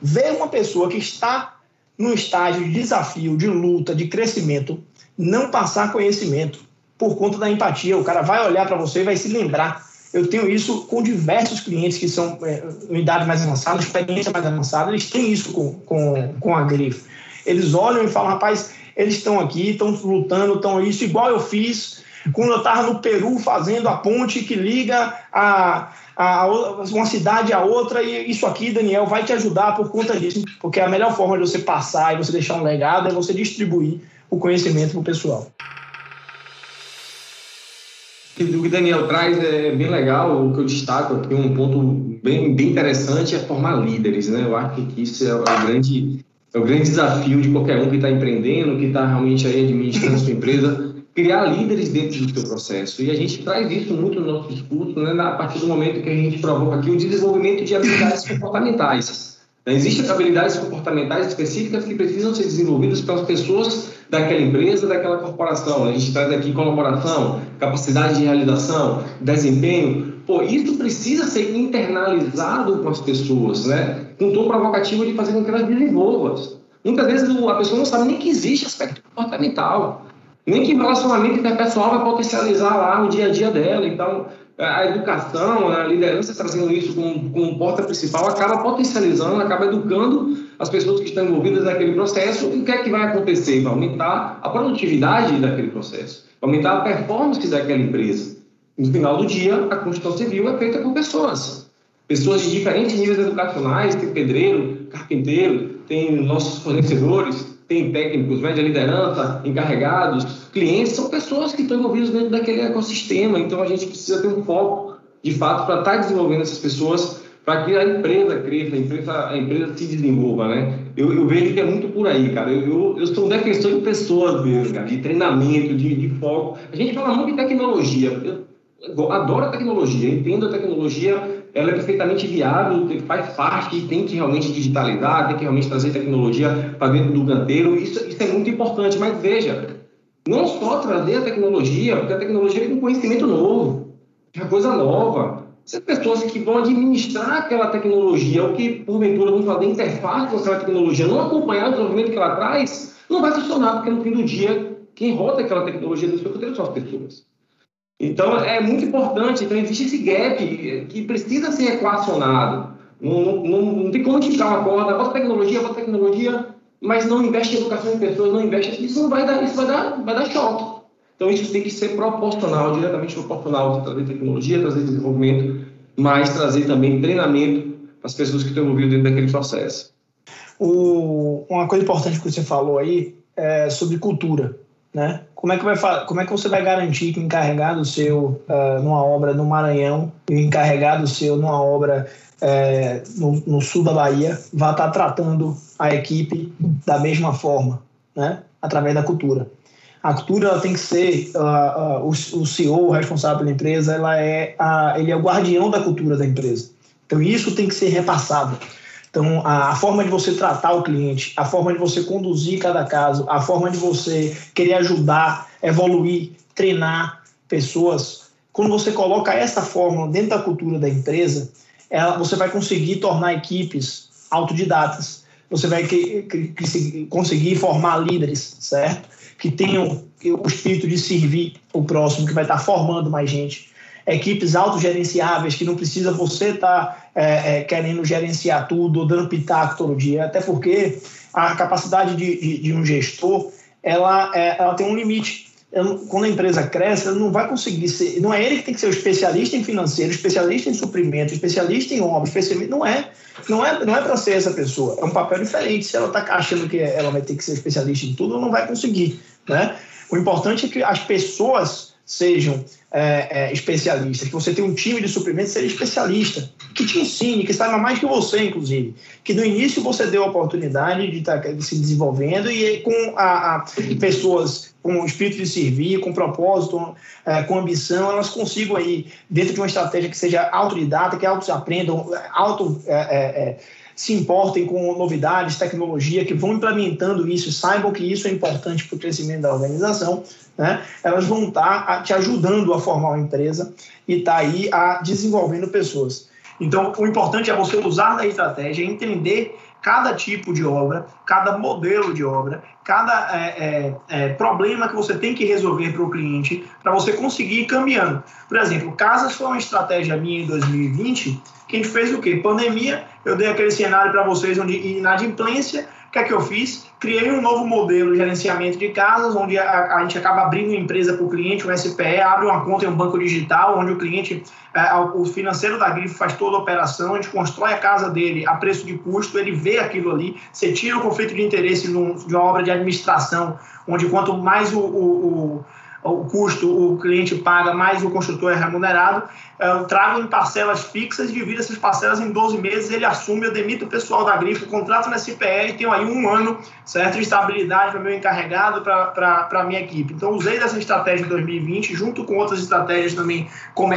Speaker 4: Ver uma pessoa que está num estágio de desafio, de luta, de crescimento, não passar conhecimento por conta da empatia. O cara vai olhar para você e vai se lembrar. Eu tenho isso com diversos clientes que são é, idade mais avançada, experiência mais avançada, eles têm isso com, com, com a grife. Eles olham e falam, rapaz, eles estão aqui, estão lutando, estão isso, igual eu fiz quando eu estava no Peru fazendo a ponte que liga a, a, uma cidade a outra, e isso aqui, Daniel, vai te ajudar por conta disso, porque a melhor forma de você passar e você deixar um legado é você distribuir o conhecimento para o pessoal.
Speaker 3: O que Daniel traz é bem legal, o que eu destaco aqui, um ponto bem, bem interessante é formar líderes, né? Eu acho que isso é o grande, é o grande desafio de qualquer um que está empreendendo, que está realmente aí administrando sua empresa, criar líderes dentro do seu processo. E a gente traz isso muito no nosso discurso, né, a partir do momento que a gente provoca aqui o desenvolvimento de habilidades comportamentais. Existem habilidades comportamentais específicas que precisam ser desenvolvidas pelas pessoas daquela empresa, daquela corporação. A gente traz aqui colaboração, capacidade de realização, desempenho. Pô, isso precisa ser internalizado com as pessoas, né? Com tom provocativo de fazer com que elas desenvolvam. Muitas vezes a pessoa não sabe nem que existe aspecto comportamental nem que relacionamento interpessoal vai potencializar lá o dia a dia dela. Então, a educação, a liderança trazendo isso como, como porta principal, acaba potencializando, acaba educando as pessoas que estão envolvidas naquele processo. E o que é que vai acontecer? Vai aumentar a produtividade daquele processo, vai aumentar a performance daquela empresa. No final do dia, a construção civil é feita por pessoas. Pessoas de diferentes níveis educacionais, tem pedreiro, carpinteiro, tem nossos fornecedores, tem técnicos, média liderança, encarregados, clientes, são pessoas que estão envolvidas dentro daquele ecossistema. Então a gente precisa ter um foco, de fato, para estar tá desenvolvendo essas pessoas para que a empresa cresça, a empresa, a empresa se desenvolva, né? Eu, eu vejo que é muito por aí, cara. Eu, eu, eu sou um defensor de pessoas mesmo, cara, de treinamento, de, de foco. A gente fala muito de tecnologia. Eu adoro a tecnologia, entendo a tecnologia, ela é perfeitamente viável, faz parte, tem que realmente digitalizar, tem que realmente trazer tecnologia para dentro do canteiro. Isso, isso é muito importante, mas veja, não só trazer a tecnologia, porque a tecnologia é um conhecimento novo, é uma coisa nova. As pessoas que vão administrar aquela tecnologia, ou que porventura vão fazer interface com aquela tecnologia, não acompanhar o desenvolvimento que ela traz, não vai funcionar, porque no fim do dia, quem roda aquela tecnologia do seu são as pessoas. Então, é muito importante. Então, existe esse gap que precisa ser equacionado. Não, não, não tem como esticar uma corda, bota tecnologia, bota tecnologia, mas não investe em educação em pessoas, não investe. Isso não vai dar, isso vai dar, vai dar choque. Então, isso tem que ser proporcional, diretamente proporcional, trazer tecnologia, trazer desenvolvimento, mas trazer também treinamento para as pessoas que estão envolvidas dentro daquele processo.
Speaker 4: O, uma coisa importante que você falou aí é sobre cultura, né? Como é que, vai, como é que você vai garantir que o encarregado seu uh, numa obra no Maranhão e o encarregado seu numa obra uh, no, no, sul da Bahia vai estar tratando a equipe da mesma forma, né? através da cultura? A cultura ela tem que ser uh, o, o CEO, o responsável pela empresa, ela é a, ele é o guardião da cultura da empresa. Então isso tem que ser repassado. Então a, forma de você tratar o cliente, a forma de você conduzir cada caso, a forma de você querer ajudar, evoluir, treinar pessoas, quando você coloca essa fórmula dentro da cultura da empresa, ela, você vai conseguir tornar equipes autodidatas. Você vai que, que, conseguir formar líderes, certo? que tenham o espírito de servir o próximo, que vai estar formando mais gente. Equipes autogerenciáveis, que não precisa você estar é, é, querendo gerenciar tudo dando pitaco todo dia, até porque a capacidade de, de, de um gestor ela, é, ela tem um limite. Quando a empresa cresce, ela não vai conseguir ser. Não é ele que tem que ser o especialista em financeiro, especialista em suprimento, especialista em obra, especialista. Não é. Não é, não é para ser essa pessoa. É um papel diferente. Se ela está achando que ela vai ter que ser especialista em tudo, ela não vai conseguir. Né? O importante é que as pessoas sejam é, é, especialistas, que você tenha um time de suprimentos seja especialista, que te ensine, que saiba mais que você, inclusive. Que no início você deu a oportunidade de estar tá, se desenvolvendo e com a, a pessoas com espírito de servir, com propósito, é, com ambição, elas consigam aí, dentro de uma estratégia que seja autodidata, que auto aprendam, auto é, é, é se importem com novidades, tecnologia, que vão implementando isso, saibam que isso é importante para o crescimento da organização, né? elas vão estar tá te ajudando a formar uma empresa e tá aí a desenvolvendo pessoas. Então, o importante é você usar da estratégia, entender cada tipo de obra, cada modelo de obra, cada é, é, é, problema que você tem que resolver para o cliente, para você conseguir ir caminhando. Por exemplo, casas foi uma estratégia minha em 2020, que a gente fez o quê? Pandemia, eu dei aquele cenário para vocês onde inadimplência, que é que eu fiz? Criei um novo modelo de gerenciamento de casas, onde a, a gente acaba abrindo uma empresa para o cliente, um SPE, abre uma conta em um banco digital, onde o cliente, é, o financeiro da Grifo faz toda a operação, a gente constrói a casa dele a preço de custo, ele vê aquilo ali, você tira o conflito de interesse de uma obra de administração, onde quanto mais o, o, o o custo o cliente paga, mais o construtor é remunerado. Eu trago em parcelas fixas, divido essas parcelas em 12 meses, ele assume, eu demito o pessoal da grife, contrato na SPL e tenho aí um ano certo, de estabilidade para meu encarregado, para a minha equipe. Então, usei dessa estratégia em 2020, junto com outras estratégias também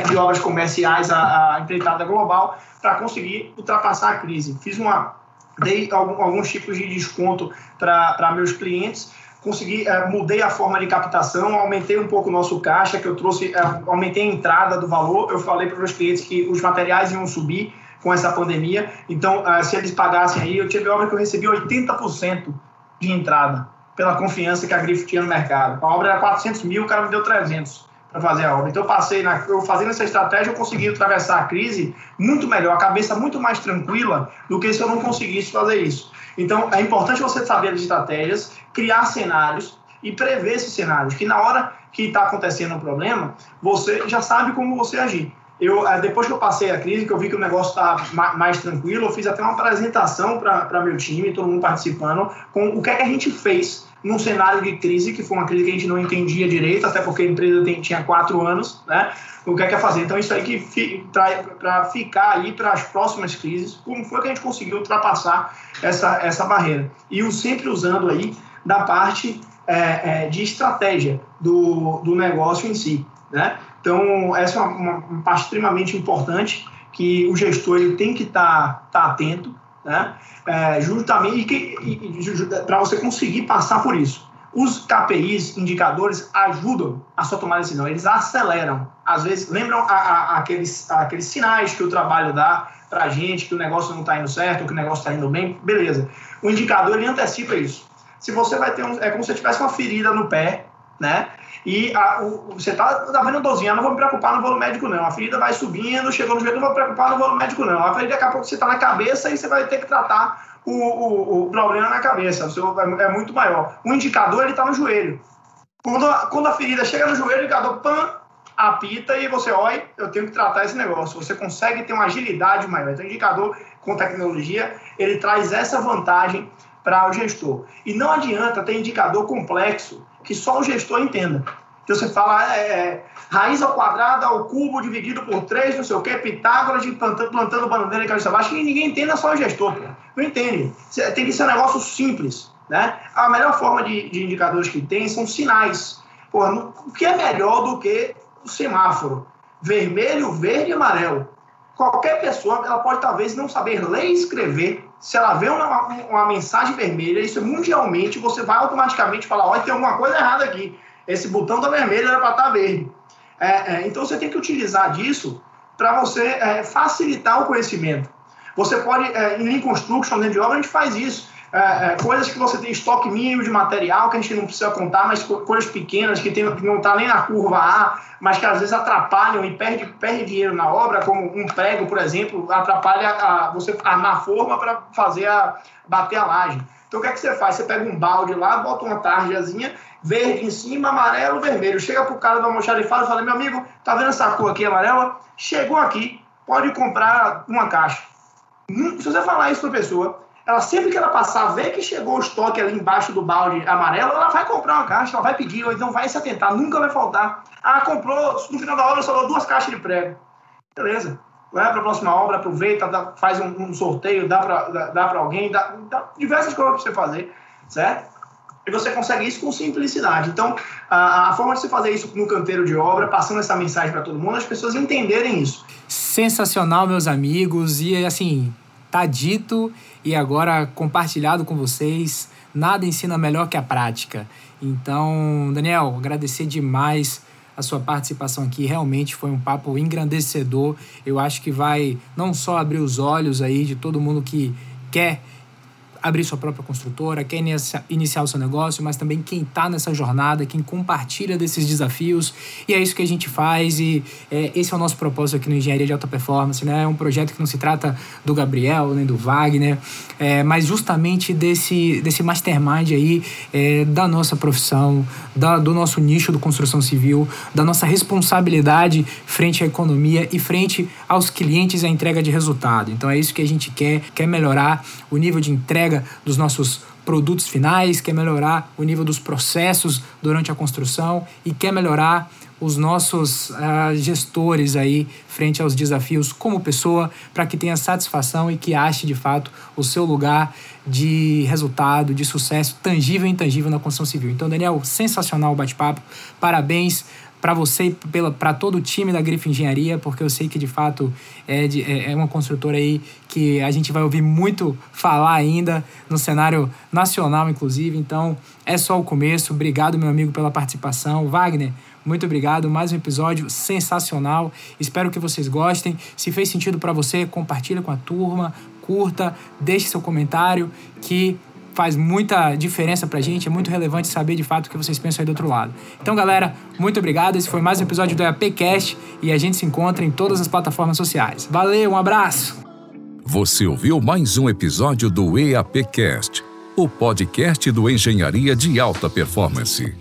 Speaker 4: de obras comerciais, a, a empreitada global, para conseguir ultrapassar a crise. Fiz uma dei alguns tipos de desconto para meus clientes consegui, é, mudei a forma de captação, aumentei um pouco o nosso caixa, que eu trouxe, é, aumentei a entrada do valor. Eu falei para os clientes que os materiais iam subir com essa pandemia, então é, se eles pagassem aí, eu tive obra que eu recebi 80% de entrada, pela confiança que a Grifo tinha no mercado. A obra era 400 mil, o cara me deu 300 para fazer a obra. Então eu passei, na, eu fazendo essa estratégia, eu consegui atravessar a crise muito melhor, a cabeça muito mais tranquila do que se eu não conseguisse fazer isso. Então é importante você saber as estratégias, criar cenários e prever esses cenários, que na hora que está acontecendo um problema, você já sabe como você agir. eu, eh, depois que eu passei a crise, que eu vi que o negócio está mais tranquilo, eu fiz até uma apresentação para meu time, todo mundo participando, com o que é que a gente fez num cenário de crise, que foi uma crise que a gente não entendia direito, até porque a empresa tem, tinha quatro anos, né? O que é que é fazer? Então, isso aí que para ficar aí para as próximas crises, como foi que a gente conseguiu ultrapassar essa, essa barreira? E o sempre usando aí da parte é, é, de estratégia do, do negócio em si, né? Então, essa é uma, uma parte extremamente importante que o gestor ele tem que estar tá, tá atento, né? É, justamente para você conseguir passar por isso. Os KPIs, indicadores, ajudam a sua tomada de decisão, eles aceleram. Às vezes, lembram a, a, aqueles, aqueles sinais que o trabalho dá para a gente, que o negócio não está indo certo, que o negócio está indo bem, beleza. O indicador, ele antecipa isso. Se você vai ter um, é como se você tivesse uma ferida no pé, né? E a, o, você tá, tá vendo dorzinha, não vou me preocupar, não vou no médico não. A ferida vai subindo, chegou no joelho, não vou me preocupar, não vou no médico não. A ferida daqui a pouco você tá na cabeça e você vai ter que tratar o, o, o problema na cabeça. O seu, é, é muito maior. O indicador, ele tá no joelho. Quando a, quando a ferida chega no joelho, o indicador, pam, apita e você, olha, eu tenho que tratar esse negócio. Você consegue ter uma agilidade maior. Então, o indicador com tecnologia, ele traz essa vantagem para o gestor. E não adianta ter indicador complexo que só o gestor entenda. Que você fala é, é, raiz ao quadrado ao cubo dividido por 3, não sei o que, Pitágoras de plantando, plantando bananeira em cabeça baixa, que ninguém entenda, só o gestor. Não entende. Tem que ser um negócio simples. Né? A melhor forma de, de indicadores que tem são sinais. O que é melhor do que o semáforo? Vermelho, verde e amarelo. Qualquer pessoa ela pode talvez não saber ler e escrever, se ela vê uma, uma mensagem vermelha, isso mundialmente, você vai automaticamente falar: olha, tem alguma coisa errada aqui. Esse botão tá vermelho, era para estar tá verde. É, é, então você tem que utilizar disso para você é, facilitar o conhecimento. Você pode, é, em Lean Construction, dentro de obra, a gente faz isso. É, é, coisas que você tem estoque mínimo de material, que a gente não precisa contar, mas coisas pequenas que, tem, que não está nem na curva A, mas que às vezes atrapalham e perde, perde dinheiro na obra, como um prego, por exemplo, atrapalha a, você armar a forma para fazer a, bater a laje. Então o que é que você faz? Você pega um balde lá, bota uma tarjazinha, verde em cima, amarelo, vermelho. Chega pro cara da almoxarifada e fala, meu amigo, tá vendo essa cor aqui amarela? Chegou aqui, pode comprar uma caixa. Se você falar isso para pessoa, ela sempre que ela passar, ver que chegou o estoque ali embaixo do balde amarelo, ela vai comprar uma caixa, ela vai pedir, ou então vai se atentar, nunca vai faltar. Ah, comprou, no final da obra sobrou duas caixas de prego. Beleza. Vai para a próxima obra, aproveita, dá, faz um, um, sorteio, dá para dá, dá alguém, dá, dá diversas coisas para você fazer, certo? E você consegue isso com simplicidade. Então, a, a, forma de você fazer isso no canteiro de obra, passando essa mensagem para todo mundo, as pessoas entenderem isso.
Speaker 2: Sensacional, meus amigos. E assim, tá dito e agora compartilhado com vocês. Nada ensina melhor que a prática. Então, Daniel, agradecer demais a sua participação aqui. Realmente foi um papo engrandecedor. Eu acho que vai não só abrir os olhos aí de todo mundo que quer abrir sua própria construtora, quer iniciar o seu negócio, mas também quem está nessa jornada, quem compartilha desses desafios. E é isso que a gente faz e é, esse é o nosso propósito aqui no Engenharia de Alta Performance. Né? É um projeto que não se trata do Gabriel nem do Wagner, é, mas justamente desse, desse mastermind aí é, da nossa profissão, da, do nosso nicho do construção civil, da nossa responsabilidade frente à economia e frente aos clientes à entrega de resultado. Então é isso que a gente quer, quer melhorar o nível de entrega entrega dos nossos produtos finais, quer melhorar o nível dos processos durante a construção e quer melhorar os nossos uh, gestores aí frente aos desafios como pessoa para que tenha satisfação e que ache de fato o seu lugar de resultado, de sucesso tangível e intangível na construção civil. Então, Daniel, sensacional o bate-papo. Parabéns para você e para todo o time da Grife Engenharia, porque eu sei que de fato é, de, é, é uma construtora aí que a gente vai ouvir muito falar ainda no cenário nacional, inclusive. Então é só o começo. Obrigado, meu amigo, pela participação. Wagner, muito obrigado. Mais um episódio sensacional. Espero que vocês gostem. Se fez sentido para você, compartilha com a turma, curta, deixe seu comentário que faz muita diferença pra gente, é muito relevante saber de fato o que vocês pensam aí do outro lado. Então, galera, muito obrigado. Esse foi mais um episódio do EAPcast e a gente se encontra em todas as plataformas sociais. Valeu, um abraço!
Speaker 1: Você ouviu mais um episódio do EAPcast, o podcast do Engenharia de Alta Performance.